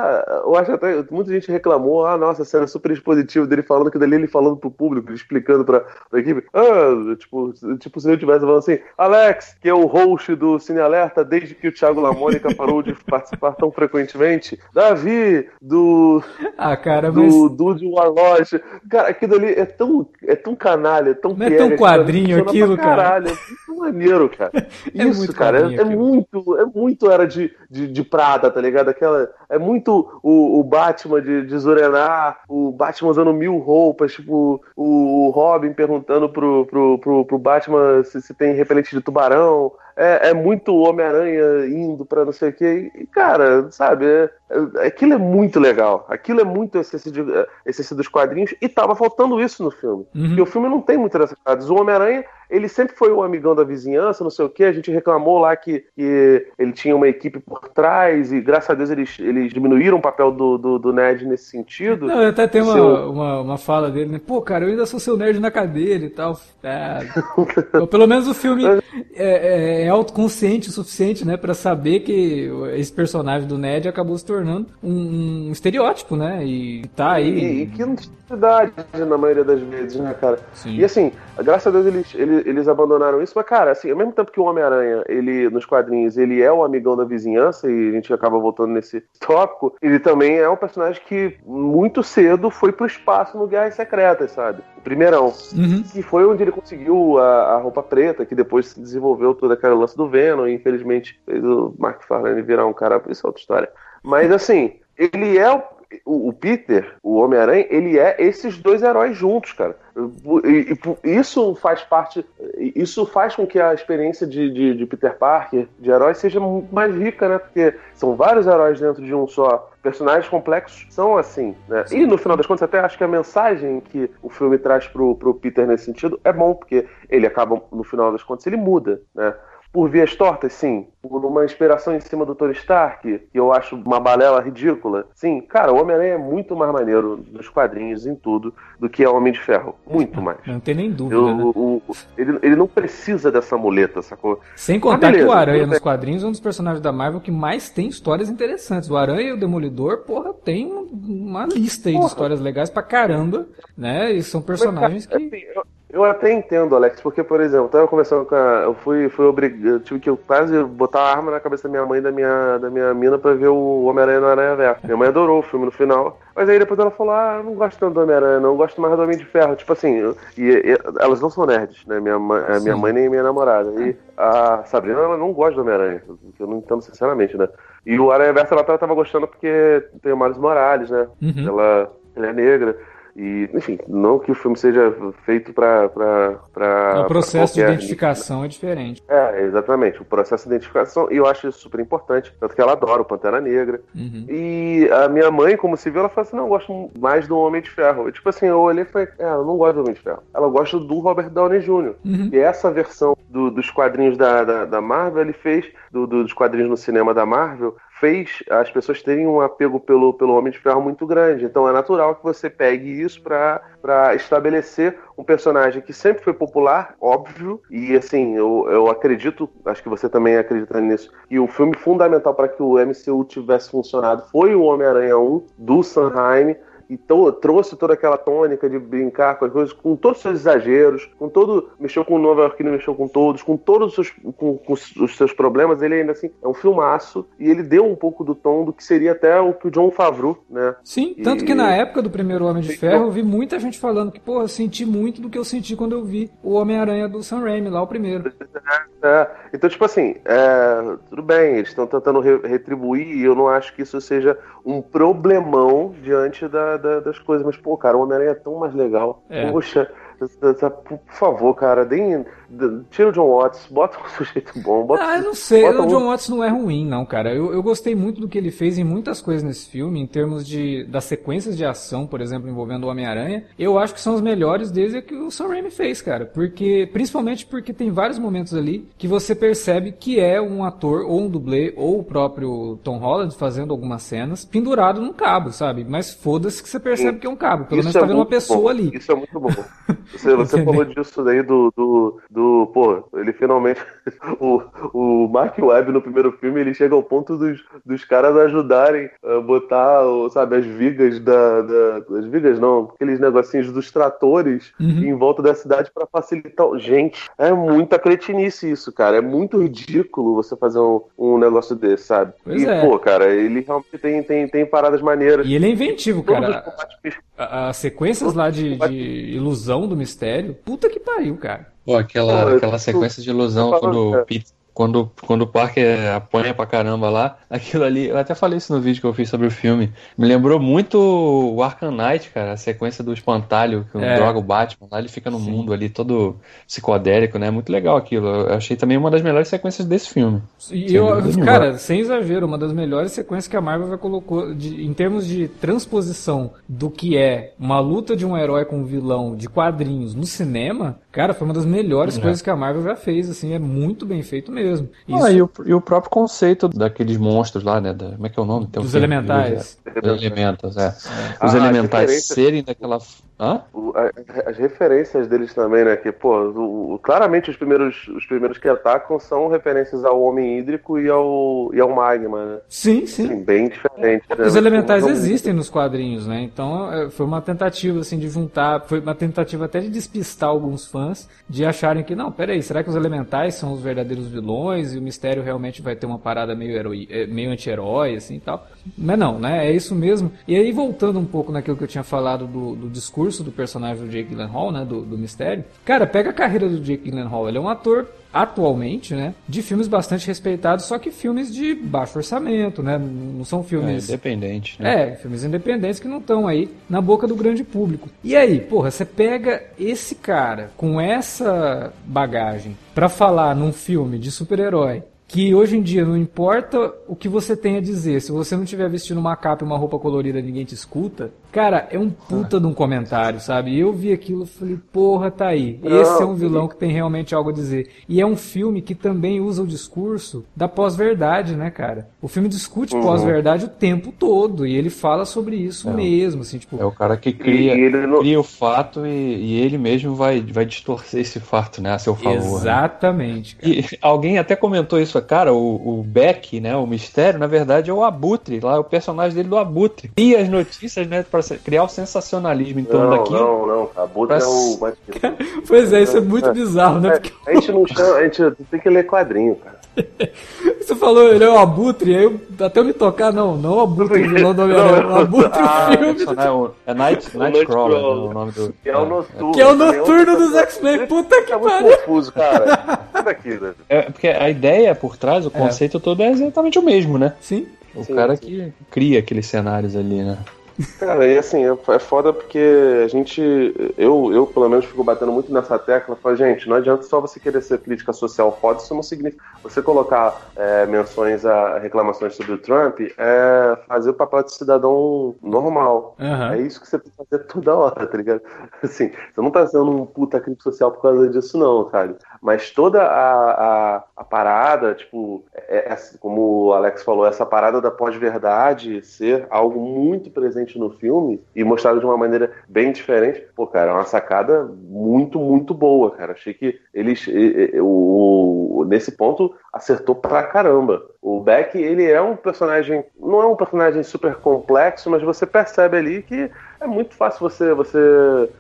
eu acho até muita gente reclamou, ah, nossa, a cena super expositiva dele falando que dali ele falando pro público, ele explicando pra, pra equipe. Ah, tipo, tipo, se eu tivesse falando assim, Alex, que é o host do Cine Alerta desde que o Thiago Lamônica parou de participar tão frequentemente. Davi, do Ah, cara, mas do Dude Warlord. Cara, aquilo ali é tão, é tão canalha, é tão Não é tão que quadrinho funciona aquilo, pra cara. caralho, É muito maneiro, cara. É Isso, muito cara, é, é muito, é muito era de, de, de prata, tá ligado? Aquela, é muito o, o Batman de, de Zorenar, o Batman usando mil roupas, tipo, o, o Robin perguntando pro, pro, pro, pro Batman se, se tem repelente de tubarão. É, é muito Homem-Aranha indo pra não sei o que. E, cara, sabe, é- aquilo é muito legal. Aquilo é muito essência, de, essência dos quadrinhos. E tava faltando isso no filme. Uhum. Porque o filme não tem muito dessas paradas. O Homem-Aranha, ele sempre foi o amigão da vizinhança, não sei o que. A gente reclamou lá que, que ele tinha uma equipe por trás e graças a Deus eles, eles diminuíram o papel do, do, do nerd nesse sentido. Não, até tem uma, seu... uma, uma fala dele, né? Pô, cara, eu ainda sou seu nerd na cadeira e tal. É, pelo menos o filme é, é, é, autoconsciente o suficiente, né, para saber que esse personagem do nerd acabou se tornando um, um estereótipo, né? E tá aí. E, e que necessidade na maioria das vezes, né, cara? Sim. E assim, graças a Deus eles, eles, eles abandonaram isso, mas, cara, assim, ao mesmo tempo que o Homem-Aranha, ele, nos quadrinhos, ele é o amigão da vizinhança, e a gente acaba voltando nesse tópico, ele também é um personagem que muito cedo foi pro espaço no Guerras Secretas, sabe? O primeirão. Uhum. Que foi onde ele conseguiu a, a, roupa preta, que depois se desenvolveu toda aquela lance do Venom, e infelizmente fez o Mark Farlane virar um cara, isso é outra história. Mas assim, ele é o o, Peter, o Homem-Aranha, ele é esses dois heróis juntos, cara. E, e, isso faz parte. Isso faz com que a experiência de, de, de, Peter Parker, de herói, seja mais rica, né? Porque são vários heróis dentro de um só. Personagens complexos são assim, né? E no final das contas, até acho que a mensagem que o filme traz pro, pro Peter nesse sentido é bom, porque ele acaba, no final das contas, ele muda, né? Por vias tortas, sim. Por uma inspiração em cima do Tony Stark, que eu acho uma balela ridícula. Sim, cara, o Homem-Aranha é muito mais maneiro nos quadrinhos, em tudo, do que o Homem de Ferro. Muito mais. Não tem nem dúvida. Eu, né? o, ele, ele não precisa dessa muleta, sacou? Sem contar beleza, que o Aranha nos quadrinhos é um dos personagens da Marvel que mais tem histórias interessantes. O Aranha e o Demolidor, porra, tem uma lista aí porra. de histórias legais pra caramba, né? E são personagens Mas, cara, que. Assim, eu eu até entendo, Alex, porque, por exemplo, eu tava conversando com a. Eu fui, fui obrigado. Eu tive que quase botar a arma na cabeça da minha mãe e da minha, da minha mina pra ver o Homem-Aranha no Aranha Verso. Minha mãe adorou o filme no final. Mas aí depois ela falou: Ah, eu não gosto tanto do Homem-Aranha, não, eu gosto mais do Homem de Ferro. Tipo assim, eu, e, e, elas não são nerds, né? Minha, a minha mãe nem minha namorada. E a Sabrina, ela não gosta do Homem-Aranha, que eu não entendo sinceramente, né? E o Aranha Verso ela tava gostando porque tem o Miles Morales, né? Uhum. Ela, ela é negra. E, enfim, não que o filme seja feito para. O processo de identificação é diferente. É, exatamente. O processo de identificação, e eu acho isso super importante. Tanto que ela adora o Pantera Negra. Uhum. E a minha mãe, como se viu, ela falou assim: não, eu gosto mais do Homem de Ferro. Eu, tipo assim, eu olhei e falei: é, eu não gosto do Homem de Ferro. Ela gosta do Robert Downey Jr. Uhum. E essa versão do, dos quadrinhos da, da, da, Marvel, ele fez, do, do, dos quadrinhos no cinema da Marvel, fez as pessoas terem um apego pelo, pelo Homem de Ferro muito grande. Então é natural que você pegue isso para estabelecer um personagem que sempre foi popular, óbvio, e assim, eu, eu acredito, acho que você também acredita nisso, que o filme fundamental para que o MCU tivesse funcionado foi o Homem-Aranha 1, do Sanheim e to, trouxe toda aquela tônica de brincar com as coisas, com todos os seus exageros, com todo. mexeu com o Nova York, mexeu com todos, com todos os seus, com, com os seus problemas, ele ainda assim é um filmaço e ele deu um pouco do tom do que seria até o que o John Favreau, né? Sim, e, tanto que na época do primeiro Homem de Ferro eu vi muita gente falando que, porra, senti muito do que eu senti quando eu vi o Homem-Aranha do Sam Raimi, lá o primeiro. É, é. Então, tipo assim, é, tudo bem, eles estão tentando re retribuir e eu não acho que isso seja um problemão diante da, da, das coisas. Mas, pô, cara, o Homem-Aranha é tão mais legal. É. Poxa, por favor, cara, deem, tira o John Watts, bota um sujeito bom. Bota, ah, eu não sei, o John Watts não é ruim, não, cara. Eu, eu gostei muito do que ele fez em muitas coisas nesse filme, em termos de das sequências de ação, por exemplo, envolvendo o Homem-Aranha. Eu acho que são os melhores desde que o Sam Raimi fez, cara. Porque, principalmente porque tem vários momentos ali que você percebe que é um ator, ou um dublê, ou o próprio Tom Holland fazendo algumas cenas, pendurado num cabo, sabe? Mas foda-se que você percebe Sim. que é um cabo. Pelo Isso menos é tá vendo uma pessoa bom. ali. Isso é muito bom. Você, você falou disso daí do, do, do. Pô, ele finalmente. O, o Mark Webb no primeiro filme, ele chega ao ponto dos, dos caras ajudarem a botar, sabe, as vigas da, da. As vigas não, aqueles negocinhos dos tratores uhum. em volta da cidade para facilitar. Gente, é muita cretinice isso, cara. É muito ridículo você fazer um, um negócio desse, sabe? Pois e, é. pô, cara, ele realmente tem, tem, tem paradas maneiras. E ele é inventivo, cara. As sequências lá de, de ilusão do mistério. Puta que pariu, cara. Pô, aquela, aquela sequência de ilusão quando o Peter, quando, quando o Parker apanha pra caramba lá, aquilo ali, eu até falei isso no vídeo que eu fiz sobre o filme, me lembrou muito o Arkham Knight, cara, a sequência do espantalho, que É. droga o Batman, lá ele fica no mundo ali todo psicodélico, né? Muito legal aquilo. Eu achei também uma das melhores sequências desse filme. E eu, cara, sem exagero, uma das melhores sequências que a Marvel já colocou de- em termos de transposição do que é uma luta de um herói com um vilão de quadrinhos no cinema, cara, foi uma das melhores coisas que a Marvel já fez, assim, é muito bem feito mesmo. Isso Ah, e, o, e o próprio conceito daqueles monstros lá, né? da- como é que é o nome? Tem um dos filme- elementais. Os elementos, é. Os Ah, elementais serem daquela. Hã? As referências deles também, né? Que, pô, o- claramente os primeiros, os primeiros que atacam são referências ao Homem Hídrico e ao, e ao Magma, né? Sim, sim. Assim, bem diferente. né? Os elementais existem nos quadrinhos, né? Então é, foi uma tentativa assim de juntar, foi uma tentativa até de despistar alguns fãs de acharem que não, peraí, será que os elementais são os verdadeiros vilões e o mistério realmente vai ter uma parada meio eh, meio anti-herói assim e tal? Mas não, né? É isso mesmo. E aí voltando um pouco naquilo que eu tinha falado do, do discurso do personagem do Jake Gyllenhaal, né? Do, do mistério. Cara, pega a carreira do Jake Gyllenhaal. Ele é um ator atualmente, né, de filmes bastante respeitados, só que filmes de baixo orçamento, né, não são É, filmes independente, né? é, filmes independentes que não estão aí na boca do grande público. E aí, porra, você pega esse cara com essa bagagem pra falar num filme de super-herói que hoje em dia não importa o que você tem a dizer, se você não tiver vestindo uma capa e uma roupa colorida, ninguém te escuta. Cara, é um puta de um comentário, sabe? E eu vi aquilo e falei, porra, tá aí. Esse é um vilão que tem realmente algo a dizer. E é um filme que também usa o discurso da pós-verdade, né, cara? O filme discute pós-verdade o tempo todo e ele fala sobre isso mesmo, assim, tipo, É o cara que cria, ele não- cria o fato e, e ele mesmo vai, vai distorcer esse fato, né, a seu favor. né? exatamente, cara. E alguém até comentou isso, cara, o, o Beck, né, o mistério, na verdade é o Abutre, lá é o personagem dele do Abutre. E as notícias, né, para criar o sensacionalismo em torno Não, daquilo. não, não. A Buta Pra- é o mais. Pois é, isso é muito bizarro, né? Porque É, a gente não chama, a gente tem que ler quadrinho, cara. você falou, ele é o Abutre, aí eu, até eu me tocar, não, não o Abutre, do Homem-Aranha, o Abutre, Ah, o filme, isso, né, o- é Night, Nightcrawler, né, o nome do... Que é o noturno. que é o também noturno dos. X-Men, puta que É muito pariu. confuso, cara. Né? É, porque a ideia por trás, o conceito todo é exatamente o mesmo, né? Sim, O Sim, cara sim. que cria aqueles cenários ali, né? Cara, e assim, é é foda porque a gente, eu, eu pelo menos fico batendo muito nessa tecla, falo, gente, não adianta só você querer ser crítica social foda, isso não significa, você colocar é, menções a reclamações sobre o Trump é fazer o papel de cidadão normal. Aham. É isso que você tem que fazer toda hora, tá ligado? Assim, você não tá sendo um puta crítico social por causa disso não, sabe? Mas toda a, a, a parada, tipo, é- é- como o Alex falou, essa parada da pós-verdade ser algo muito presente no filme e mostrado de uma maneira bem diferente, pô, cara, é uma sacada muito, muito boa, cara. Achei que eles, o- nesse ponto, acertou pra caramba. O Beck, ele é um personagem, não é um personagem super complexo, mas você percebe ali que é muito fácil você, você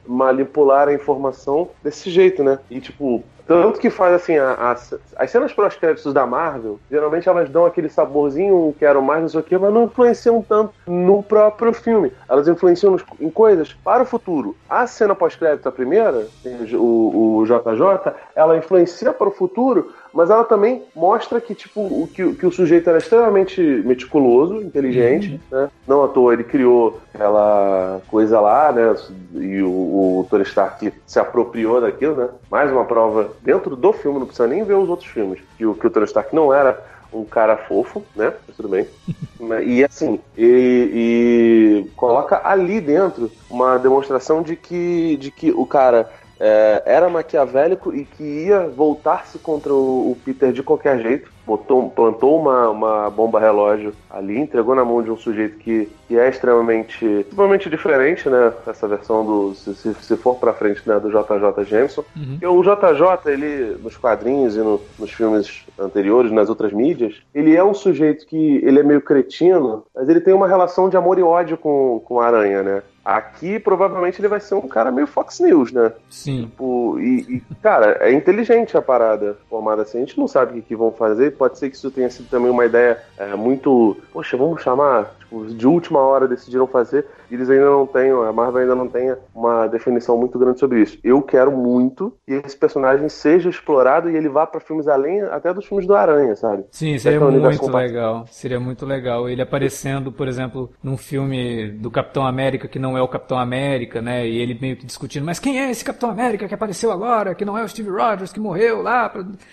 manipular a informação desse jeito, né? E tipo, tanto que faz assim, a- as, as cenas pós-créditos da Marvel, geralmente elas dão aquele saborzinho, quero mais, não sei o quê, mas não influenciam tanto no próprio filme. Elas influenciam nos- em coisas para o futuro. A cena pós-crédito, a primeira, o, o JJ, ela influencia para o futuro, mas ela também mostra que, tipo, o, que, que o sujeito era extremamente meticuloso, inteligente, né? Não à toa ele criou aquela coisa lá, né? E o, o Tony Stark se apropriou daquilo, né? Mais uma prova dentro do filme, não precisa nem ver os outros filmes, que o, que o Tony Stark não era um cara fofo, né? Mas tudo bem. E assim, e, e coloca ali dentro uma demonstração de que, de que o cara é, era maquiavélico e que ia voltar-se contra o, o Peter de qualquer jeito. Botou, plantou uma, uma bomba relógio ali, entregou na mão de um sujeito que, que é extremamente, extremamente diferente, né? Essa versão do. Se, se, se for pra frente, né? Do JJ Jameson. Porque o JJ, ele, nos quadrinhos e no- nos filmes anteriores, nas outras mídias, ele é um sujeito que ele é meio cretino, mas ele tem uma relação de amor e ódio com, com a aranha, né? Aqui, provavelmente, ele vai ser um cara meio Fox News, né? sim. Tipo, e, e, cara, é inteligente a parada formada assim. A gente não sabe o que, que vão fazer. Pode ser que isso tenha sido também uma ideia é, muito. Poxa, vamos chamar. Tipo, de última hora decidiram fazer, e eles ainda não têm, a Marvel ainda não tem uma definição muito grande sobre isso. Eu quero muito que esse personagem seja explorado e ele vá para filmes além até dos filmes do Aranha, sabe? Sim, seria muito legal. Seria muito legal. Ele aparecendo, por exemplo, num filme do Capitão América que não é o Capitão América, né? E ele meio que discutindo, mas quem é esse Capitão América que apareceu agora, que não é o Steve Rogers que morreu lá?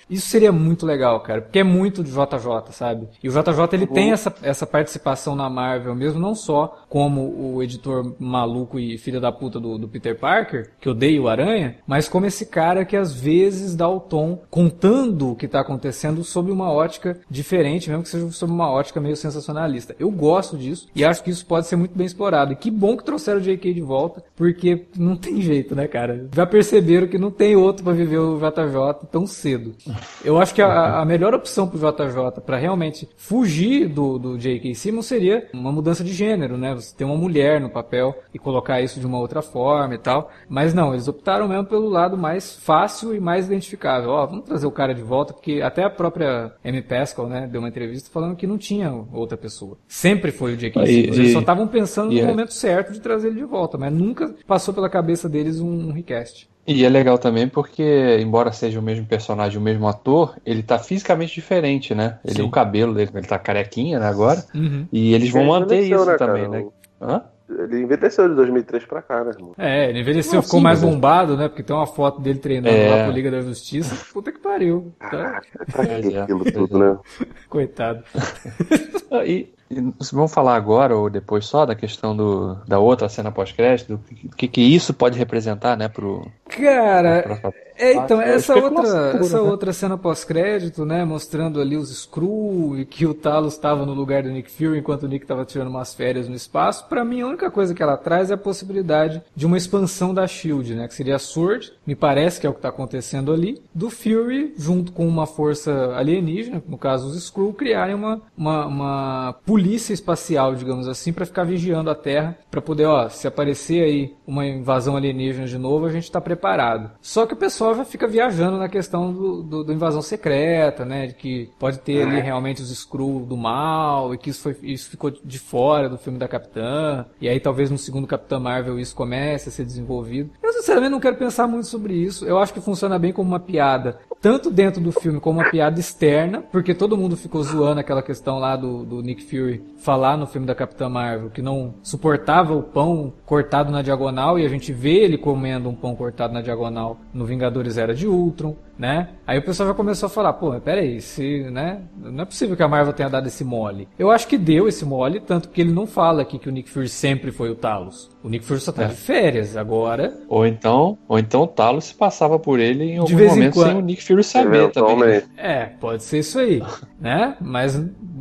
Isso seria muito legal, cara, porque é muito do JJ, sabe? E o JJ ele uhum. tem essa, essa participação na Marvel mesmo, não só como o editor maluco e filho da puta do, do Peter Parker, que odeia o Aranha, mas como esse cara que às vezes dá o tom contando o que está acontecendo sob uma ótica diferente, mesmo que seja sob uma ótica meio sensacionalista. Eu gosto disso e acho que isso pode ser muito bem explorado. E que bom que trouxeram o J.K. de volta, porque não tem jeito, né, cara? Já perceberam que não tem outro para viver o JJ tão cedo. Eu acho que a, a melhor opção pro JJ para realmente fugir do, do J.K. Simmons seria uma mudança de gênero, né? Você ter uma mulher no papel e colocar isso de uma outra forma e tal. Mas não, eles optaram mesmo pelo lado mais fácil e mais identificável. Ó, vamos trazer o cara de volta, porque até a própria Amy Pascal, né, deu uma entrevista falando que não tinha outra pessoa. Sempre foi o J.K. Simmons. Eles só estavam pensando no momento certo de trazer ele de volta, mas nunca passou pela cabeça deles um, um request. E é legal também porque, embora seja o mesmo personagem, o mesmo ator, ele tá fisicamente diferente, né? Ele, o cabelo dele, ele tá carequinha né, agora. Uhum. E eles vão manter isso né, também, cara? né? Hã? Ele envelheceu de 2003 pra cá, né, irmão? É, ele envelheceu, Não, ficou sim, mais bombado, né? Porque tem uma foto dele treinando é... lá pro Liga da Justiça. Puta que pariu. Tá? pra que aquilo tudo, né? Coitado. e, vamos falar agora ou depois só da questão do, da outra cena pós-crédito? O que, que isso pode representar, né, pro. Cara, pro, é, então, é essa outra, essa né? outra cena pós-crédito, né, mostrando ali os Skrull e que o Talos estava no lugar do Nick Fury enquanto o Nick estava tirando umas férias no espaço, para mim a única coisa que ela traz é a possibilidade de uma expansão da SHIELD, né, que seria a SWORD, me parece que é o que está acontecendo ali, do Fury junto com uma força alienígena, no caso os Skrull, criarem uma, uma, uma polícia espacial, digamos assim, para ficar vigiando a Terra, para poder, ó, se aparecer aí uma invasão alienígena de novo, a gente está preparado. Só que o pessoal já fica viajando na questão do, do, do, invasão secreta, né? De que pode ter ali realmente os Skrull do mal e que isso, foi, isso ficou de fora do filme da Capitã. E aí talvez no segundo Capitã Marvel isso comece a ser desenvolvido. Eu sinceramente não quero pensar muito sobre isso. Eu acho que funciona bem como uma piada, tanto dentro do filme como uma piada externa, porque todo mundo ficou zoando aquela questão lá do, do Nick Fury falar no filme da Capitã Marvel que não suportava o pão cortado na diagonal e a gente vê ele comendo um pão cortado na diagonal no Vingador Vingadores Era de Ultron, né? Aí o pessoal já começou a falar, pô, peraí, se, né? Não é possível que a Marvel tenha dado esse mole. Eu acho que deu esse mole, tanto que ele não fala aqui que o Nick Fury sempre foi o Talos. O Nick Fury só tá é. de férias agora. Ou então, ou então o Talos se passava por ele em algum momento quando... sem o Nick Fury saber também. Né? É, pode ser isso aí, né? Mas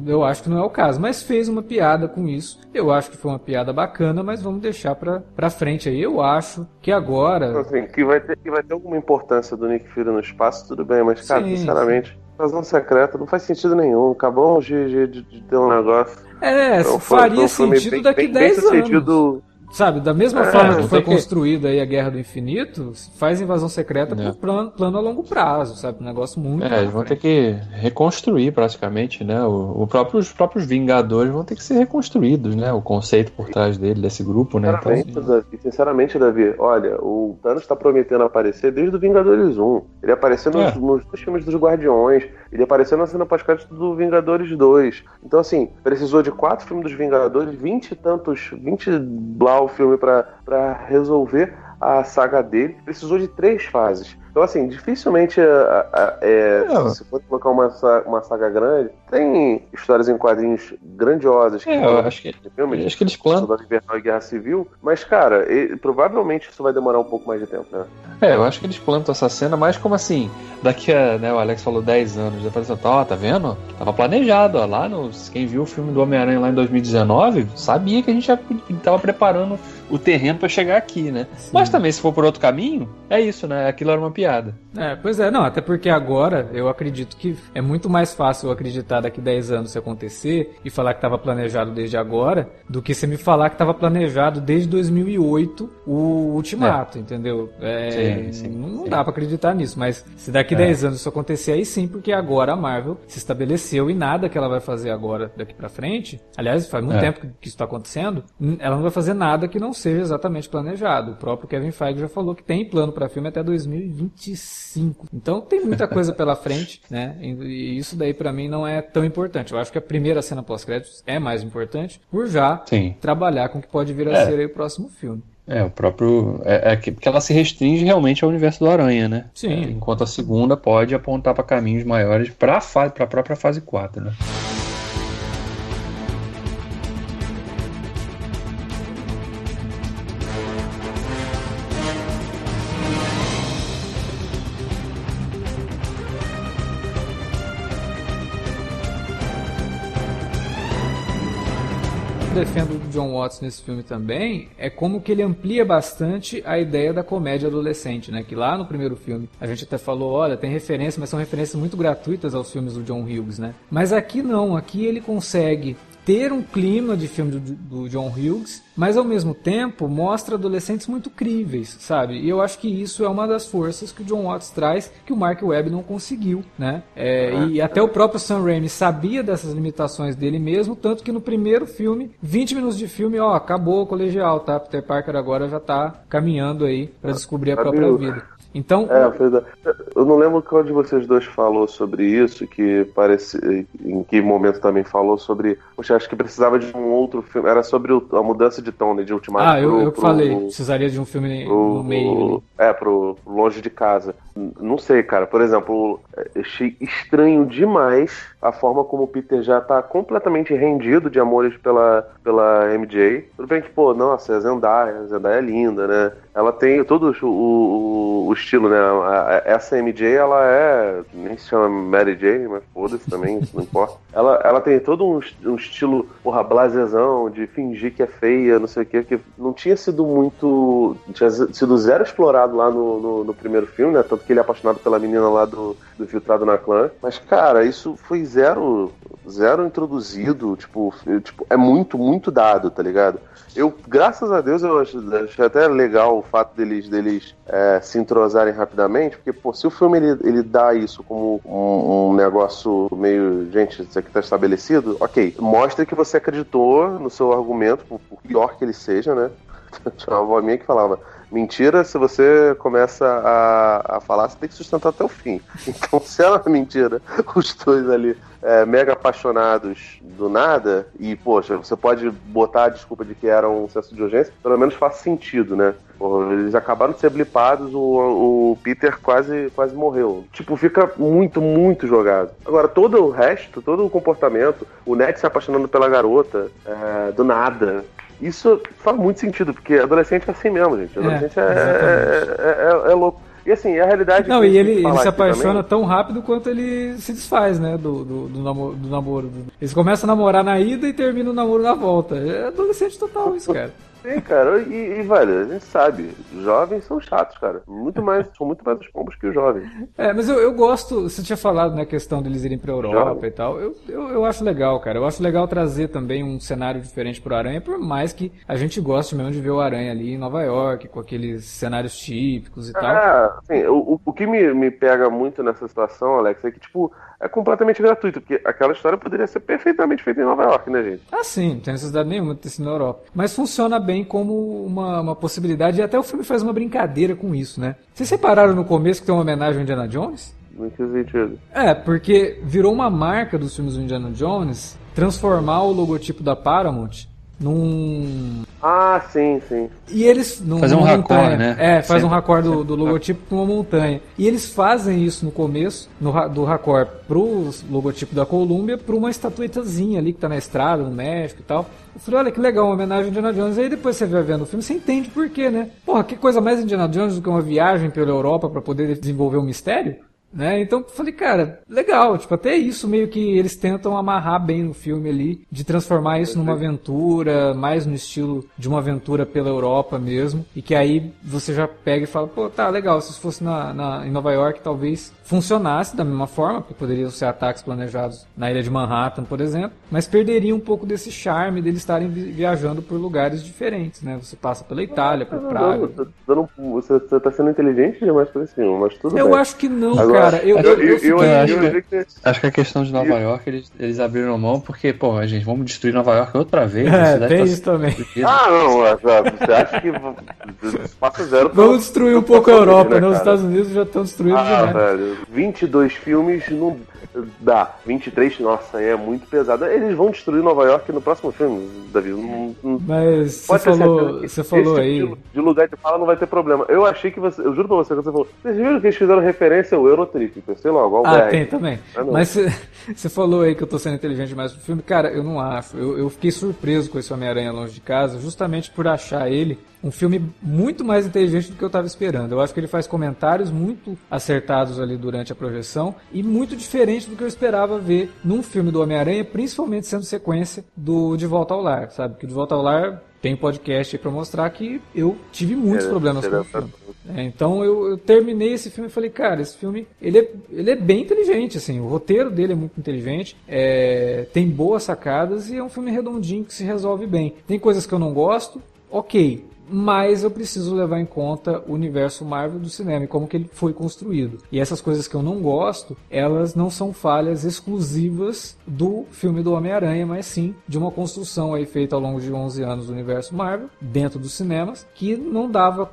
eu acho que não é o caso. Mas fez uma piada com isso. Eu acho que foi uma piada bacana, mas vamos deixar pra, pra frente aí. Eu acho que agora. Assim, que vai ter, que vai ter alguma importância do Nick Fury no espaço, tudo bem, mas, cara, sim, sinceramente. Invasão secreta não faz sentido nenhum. Acabamos de, de, de, ter um negócio. É, então, faria foi, sentido bem, daqui bem, 10 bem anos. Sabe, da mesma é, forma que foi construída aí a Guerra do Infinito, faz invasão secreta é. por plano, plano a longo prazo, sabe? Um negócio muito. É, eles vão ter que reconstruir praticamente, né? O, o próprio, os próprios Vingadores vão ter que ser reconstruídos, né? O conceito por trás dele, desse grupo, né? Sinceramente, então, Davi, sinceramente, Davi, olha, o Thanos está prometendo aparecer desde o Vingadores 1. Ele apareceu nos, é. nos dois filmes dos Guardiões, ele apareceu na cena pós-crédito do Vingadores 2. Então, assim, precisou de quatro filmes dos Vingadores, vinte e tantos, vinte blá o filme para resolver a saga dele. Precisou de três fases. Então, assim, dificilmente, é, é, se for colocar uma, uma saga grande, tem histórias em quadrinhos grandiosas. Que é, eu acho que, filme, acho que eles plantam. Da Invernal e Guerra Civil, mas, cara, provavelmente isso vai demorar um pouco mais de tempo, né? É, eu acho que eles plantam essa cena mais como assim, daqui a, né, o Alex falou 10 anos, depois assim, ó, tá vendo? Tava planejado, ó, lá no, quem viu o filme do Homem-Aranha lá em 2019, sabia que a gente já tava preparando o terreno para chegar aqui, né? Sim. Mas também, se for por outro caminho, é isso, né? Aquilo era uma piada piada. É, pois é, não, até porque agora eu acredito que é muito mais fácil eu acreditar daqui 10 anos se acontecer e falar que estava planejado desde agora, do que você me falar que estava planejado desde 2008 o Ultimato, é. entendeu? É, sim, sim, não sim. dá para acreditar nisso, mas se daqui é. 10 anos isso acontecer aí sim, porque agora a Marvel se estabeleceu e nada que ela vai fazer agora daqui para frente, aliás, faz muito é. tempo que isso está acontecendo, ela não vai fazer nada que não seja exatamente planejado. O próprio Kevin Feige já falou que tem plano para filme até 2025. Então tem muita coisa pela frente, né? E isso daí para mim não é tão importante. Eu acho que a primeira cena pós-créditos é mais importante por já Sim. trabalhar com o que pode vir a é. ser o próximo filme. É, o próprio. É, é que, porque ela se restringe realmente ao universo do Aranha, né? Sim. É, enquanto a segunda pode apontar para caminhos maiores para a própria fase 4, né? John Watts nesse filme também é como que ele amplia bastante a ideia da comédia adolescente, né? Que lá no primeiro filme a gente até falou, olha, tem referência, mas são referências muito gratuitas aos filmes do John Hughes, né? Mas aqui não, aqui ele consegue ter um clima de filme do, do, John Hughes, mas ao mesmo tempo mostra adolescentes muito críveis, sabe? E eu acho que isso é uma das forças que o John Watts traz que o Mark Webb não conseguiu, né? É, e até o próprio Sam Raimi sabia dessas limitações dele mesmo, tanto que no primeiro filme, 20 minutos de filme, ó, acabou o colegial, tá? Peter Parker agora já tá caminhando aí para descobrir a própria vida. Então. É, eu não lembro qual de vocês dois falou sobre isso, que parece. Em que momento também falou sobre. Poxa, acho que precisava de um outro filme. Era sobre a mudança de tom, né, de Ultimato. Ah, eu, pro, eu pro, falei. Pro, precisaria de um filme no meio. É, pro Longe de Casa. Não sei, cara. Por exemplo, achei estranho demais a forma como o Peter já tá completamente rendido de amores pela, pela MJ. Tudo bem que, pô, nossa, a Zendaya, a Zendaya é linda, né? Ela tem todo o, o, o estilo, né? Essa MJ, ela é. Nem se chama Mary Jane, mas foda-se também, não importa. Ela, ela tem todo um, um estilo, porra, blasezão, de fingir que é feia, não sei o quê, que não tinha sido muito. tinha sido zero explorado lá no, no, no primeiro filme, né? Tanto que ele é apaixonado pela menina lá do, do Filtrado na Clã. Mas, cara, isso foi zero, zero introduzido, tipo, tipo, é muito, muito dado, tá ligado? Eu, graças a Deus, eu acho, acho até legal o fato deles, deles é, se entrosarem rapidamente, porque, pô, se o filme ele, ele dá isso como um, um negócio meio, gente, isso aqui tá estabelecido, ok, mostra que você acreditou no seu argumento, por pior que ele seja, né? Tinha uma avó minha que falava, Mentira, se você começa a, a falar, você tem que sustentar até o fim. Então, se ela é mentira, os dois ali é, mega apaixonados do nada, e, poxa, você pode botar a desculpa de que era um senso de urgência, pelo menos faz sentido, né? Eles acabaram de ser blipados, o, o Peter quase, quase morreu. Tipo, fica muito, muito jogado. Agora, todo o resto, todo o comportamento, o Ned se apaixonando pela garota, é, do nada, isso faz muito sentido, porque adolescente é assim mesmo, gente. Adolescente é, é, é, é, louco. E assim, a realidade. Não, e ele, ele se apaixona também... tão rápido quanto ele se desfaz, né? Do, do, do, namoro, do namoro. Eles começam a namorar na ida e terminam o namoro na volta. É adolescente total isso, cara. Sim, cara, e, e, velho, a gente sabe, jovens são chatos, cara. Muito mais, são muito mais os pombos que os jovens. É, mas eu, eu gosto, você tinha falado na né, questão deles irem pra Europa Jovem. e tal. Eu, eu, eu, acho legal, cara. Eu acho legal trazer também um cenário diferente pro Aranha, por mais que a gente goste mesmo de ver o Aranha ali em Nova York, com aqueles cenários típicos e tal. É, assim, o, o que me, me pega muito nessa situação, Alex, é que, tipo, é completamente gratuito, porque aquela história poderia ser perfeitamente feita em Nova York, né, gente? Ah, sim, não tem necessidade nenhuma de ter sido na Europa. Mas funciona bem como uma, uma possibilidade, e até o filme faz uma brincadeira com isso, né? Vocês repararam no começo que tem uma homenagem ao Indiana Jones? Não que sentido. É, porque virou uma marca dos filmes do Indiana Jones transformar o logotipo da Paramount num. Ah, sim, sim. E eles. Num, Fazer um raccord, né? É, faz Sempre. um raccord do, do logotipo com uma montanha. E eles fazem isso no começo, no, do raccord pro logotipo da Columbia, pra uma estatuetazinha ali que tá na estrada, no México e tal. Eu falei, olha que legal, uma homenagem a Indiana Jones. Aí depois você vai vendo o filme, você entende por quê, né? Porra, que coisa mais Indiana Jones do que uma viagem pela Europa para poder desenvolver um mistério? Né? Então eu falei, cara, legal, tipo, até isso meio que eles tentam amarrar bem no filme ali, de transformar isso numa aventura, mais no estilo de uma aventura pela Europa mesmo, e que aí você já pega e fala, pô, tá, legal, se isso fosse na, na, em Nova York talvez funcionasse da mesma forma, porque poderiam ser ataques planejados na ilha de Manhattan, por exemplo, mas perderia um pouco desse charme deles estarem viajando por lugares diferentes, né? Você passa pela Itália, por Praga. Não, você, você tá sendo inteligente demais por esse filme, mas tudo eu bem. acho que não, Agora, cara. Eu, eu, eu, eu, acho, que, acho que a questão de Nova York, eles, eles abriram mão porque, pô, gente, vamos destruir Nova York outra vez. É, tem isso também. Ah, não, você acha que passa zero Vamos destruir um pouco a Europa, né? Os Estados Unidos já estão destruindo ah, velho, 22 filmes não dá. 23, nossa, é muito pesado. Eles vão destruir Nova York no próximo filme, Davi. Não, não, Mas você falou, você falou tipo aí. De, de lugar de fala não vai ter problema. Eu achei que você. Eu juro pra você que você falou. Vocês viram que eles fizeram referência ao Eurotrip? Pensei logo, ao Ah, BR. tem também. Ah, Mas você falou aí que eu tô sendo inteligente demais pro filme. Cara, eu não acho. Eu, eu fiquei surpreso com esse Homem-Aranha longe de casa, justamente por achar ele um filme muito mais inteligente do que eu estava esperando. Eu acho que ele faz comentários muito acertados ali durante a projeção e muito diferente do que eu esperava ver num filme do Homem-Aranha, principalmente sendo sequência do De Volta ao Lar, sabe? Que De Volta ao Lar tem podcast aí pra mostrar que eu tive muitos é, problemas com o filme. É, então eu, eu, terminei esse filme e falei, cara, esse filme ele é, ele é bem inteligente, assim, o roteiro dele é muito inteligente, é, tem boas sacadas e é um filme redondinho que se resolve bem. Tem coisas que eu não gosto, ok mas eu preciso levar em conta o universo Marvel do cinema e como que ele foi construído. E essas coisas que eu não gosto, elas não são falhas exclusivas do filme do Homem-Aranha, mas sim de uma construção aí feita ao longo de 11 anos do universo Marvel, dentro dos cinemas, que não dava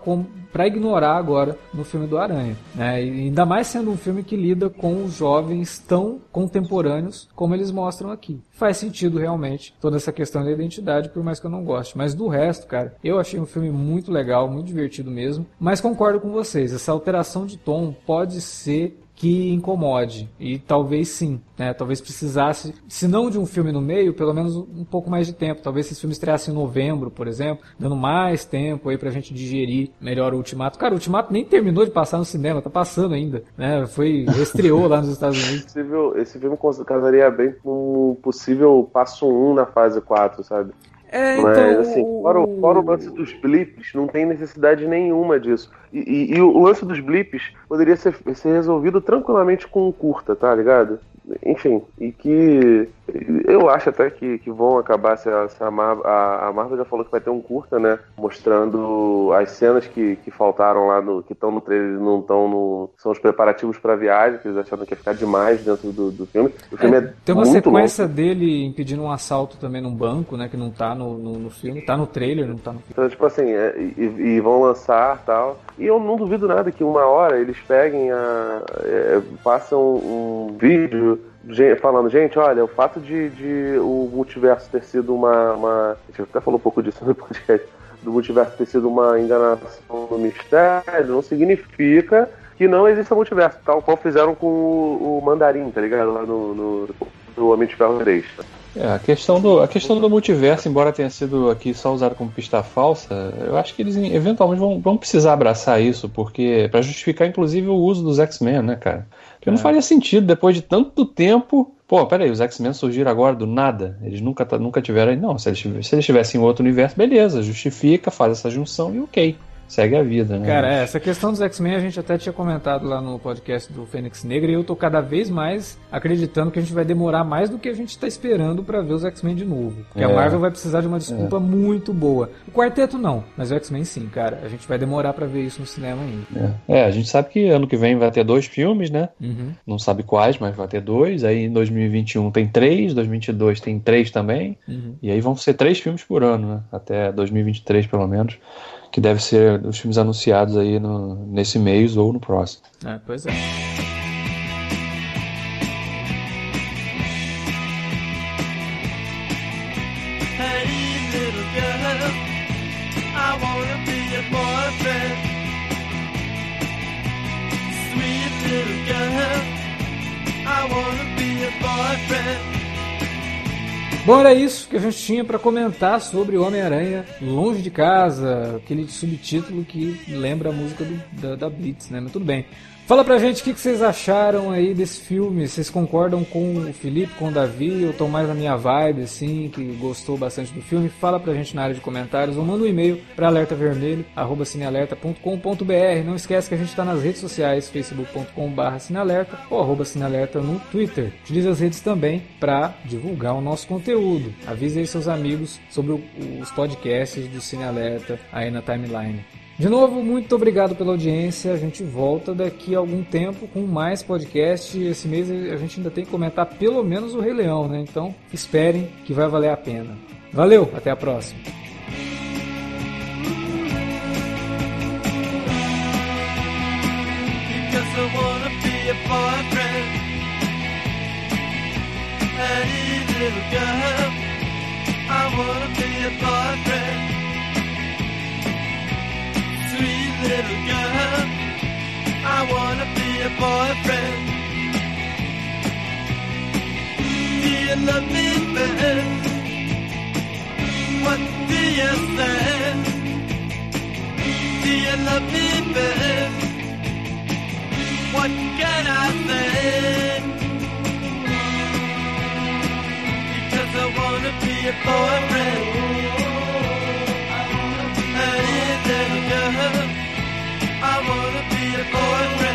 para ignorar agora no filme do Aranha. Né? E ainda mais sendo um filme que lida com os jovens tão contemporâneos como eles mostram aqui. Faz sentido realmente toda essa questão da identidade, por mais que eu não goste. Mas do resto, cara, eu achei um filme muito legal, muito divertido mesmo. Mas concordo com vocês, essa alteração de tom pode ser que incomode. E talvez sim, né? Talvez precisasse, se não de um filme no meio, pelo menos um pouco mais de tempo. Talvez esse filme estreasse em novembro, por exemplo, dando mais tempo aí pra gente digerir melhor o Ultimato. Cara, o Ultimato nem terminou de passar no cinema, tá passando ainda, né? Foi, estreou lá nos Estados Unidos. Esse filme, casaria bem com um possível passo 1 na fase 4, sabe? É, Mas, então... assim, fora, fora, o lance dos blips, não tem necessidade nenhuma disso. E, e, e o lance dos blips poderia ser, ser resolvido tranquilamente com um curta, tá ligado? enfim, e que eu acho até que, que vão acabar se a, se a, Marvel, a, a, Marvel já falou que vai ter um curta, né? Mostrando as cenas que, que faltaram lá no. que estão no trailer não estão no. São os preparativos pra viagem, que eles acharam que ia ficar demais dentro do, do filme. O filme é, é Tem uma sequência longo. dele impedindo um assalto também num banco, né? Que não tá no, no, no filme, tá no trailer, não tá no filme. Então, tipo assim, é, e, e, vão lançar tal. E eu não duvido nada que uma hora eles peguem a. É, passam um vídeo falando, gente, olha, o fato de, de o multiverso ter sido uma, uma. A gente até falou um pouco disso no podcast. Do multiverso ter sido uma enganação no mistério, não significa que não exista multiverso, tal qual fizeram com o, o Mandarim, tá ligado? Lá no, no, no Homem de Ferro 3. É, a questão, do, a questão do multiverso, embora tenha sido aqui só usado como pista falsa, eu acho que eles eventualmente vão, vão precisar abraçar isso, porque para justificar inclusive o uso dos X-Men, né, cara? Porque é. não faria sentido depois de tanto tempo. Pô, peraí, os X-Men surgiram agora do nada. Eles nunca, nunca tiveram. Não, se eles, se eles tivessem em outro universo, beleza, justifica, faz essa junção e ok segue a vida, né? Cara, é, essa questão dos X-Men a gente até tinha comentado lá no podcast do Fênix Negra e eu tô cada vez mais acreditando que a gente vai demorar mais do que a gente está esperando para ver os X-Men de novo. Porque é. a Marvel vai precisar de uma desculpa é. muito boa. O quarteto não, mas o X-Men sim, cara. A gente vai demorar para ver isso no cinema ainda. É. é. a gente sabe que ano que vem vai ter dois filmes, né? Uhum. Não sabe quais, mas vai ter dois. Aí em 2021 tem três, 2022 tem três também. Uhum. E aí vão ser três filmes por ano, né? Até 2023 pelo menos que deve ser os filmes anunciados aí no, nesse mês ou no próximo. É, pois é. Bom, era isso que a gente tinha para comentar sobre Homem-Aranha Longe de Casa, aquele subtítulo que lembra a música do, da, da, Blitz, né? Mas tudo bem. Fala pra gente o que, que vocês acharam aí desse filme. Vocês concordam com o Felipe, com o Davi? Eu tô mais na minha vibe, assim, que gostou bastante do filme. Fala pra gente na área de comentários ou manda um e-mail para alertavermelho.cinealerta.com.br. Não esquece que a gente tá nas redes sociais, facebook.com.br cinealerta ou arroba cinealerta no Twitter. Utilize as redes também para divulgar o nosso conteúdo. Avise aí seus amigos sobre os podcasts do Cinealerta aí na timeline. De novo, muito obrigado pela audiência. A gente volta daqui a algum tempo com mais podcast. Esse mês a gente ainda tem que comentar pelo menos o Rei Leão, né? Então esperem que vai valer a pena. Valeu, até a próxima. I wanna be a boyfriend. Sweet little girl. I wanna be a boyfriend. Do you love me best? What do you say? Do you love me best? What can I say? I wanna be a boyfriend. I wanna be that girl. I wanna be a boyfriend.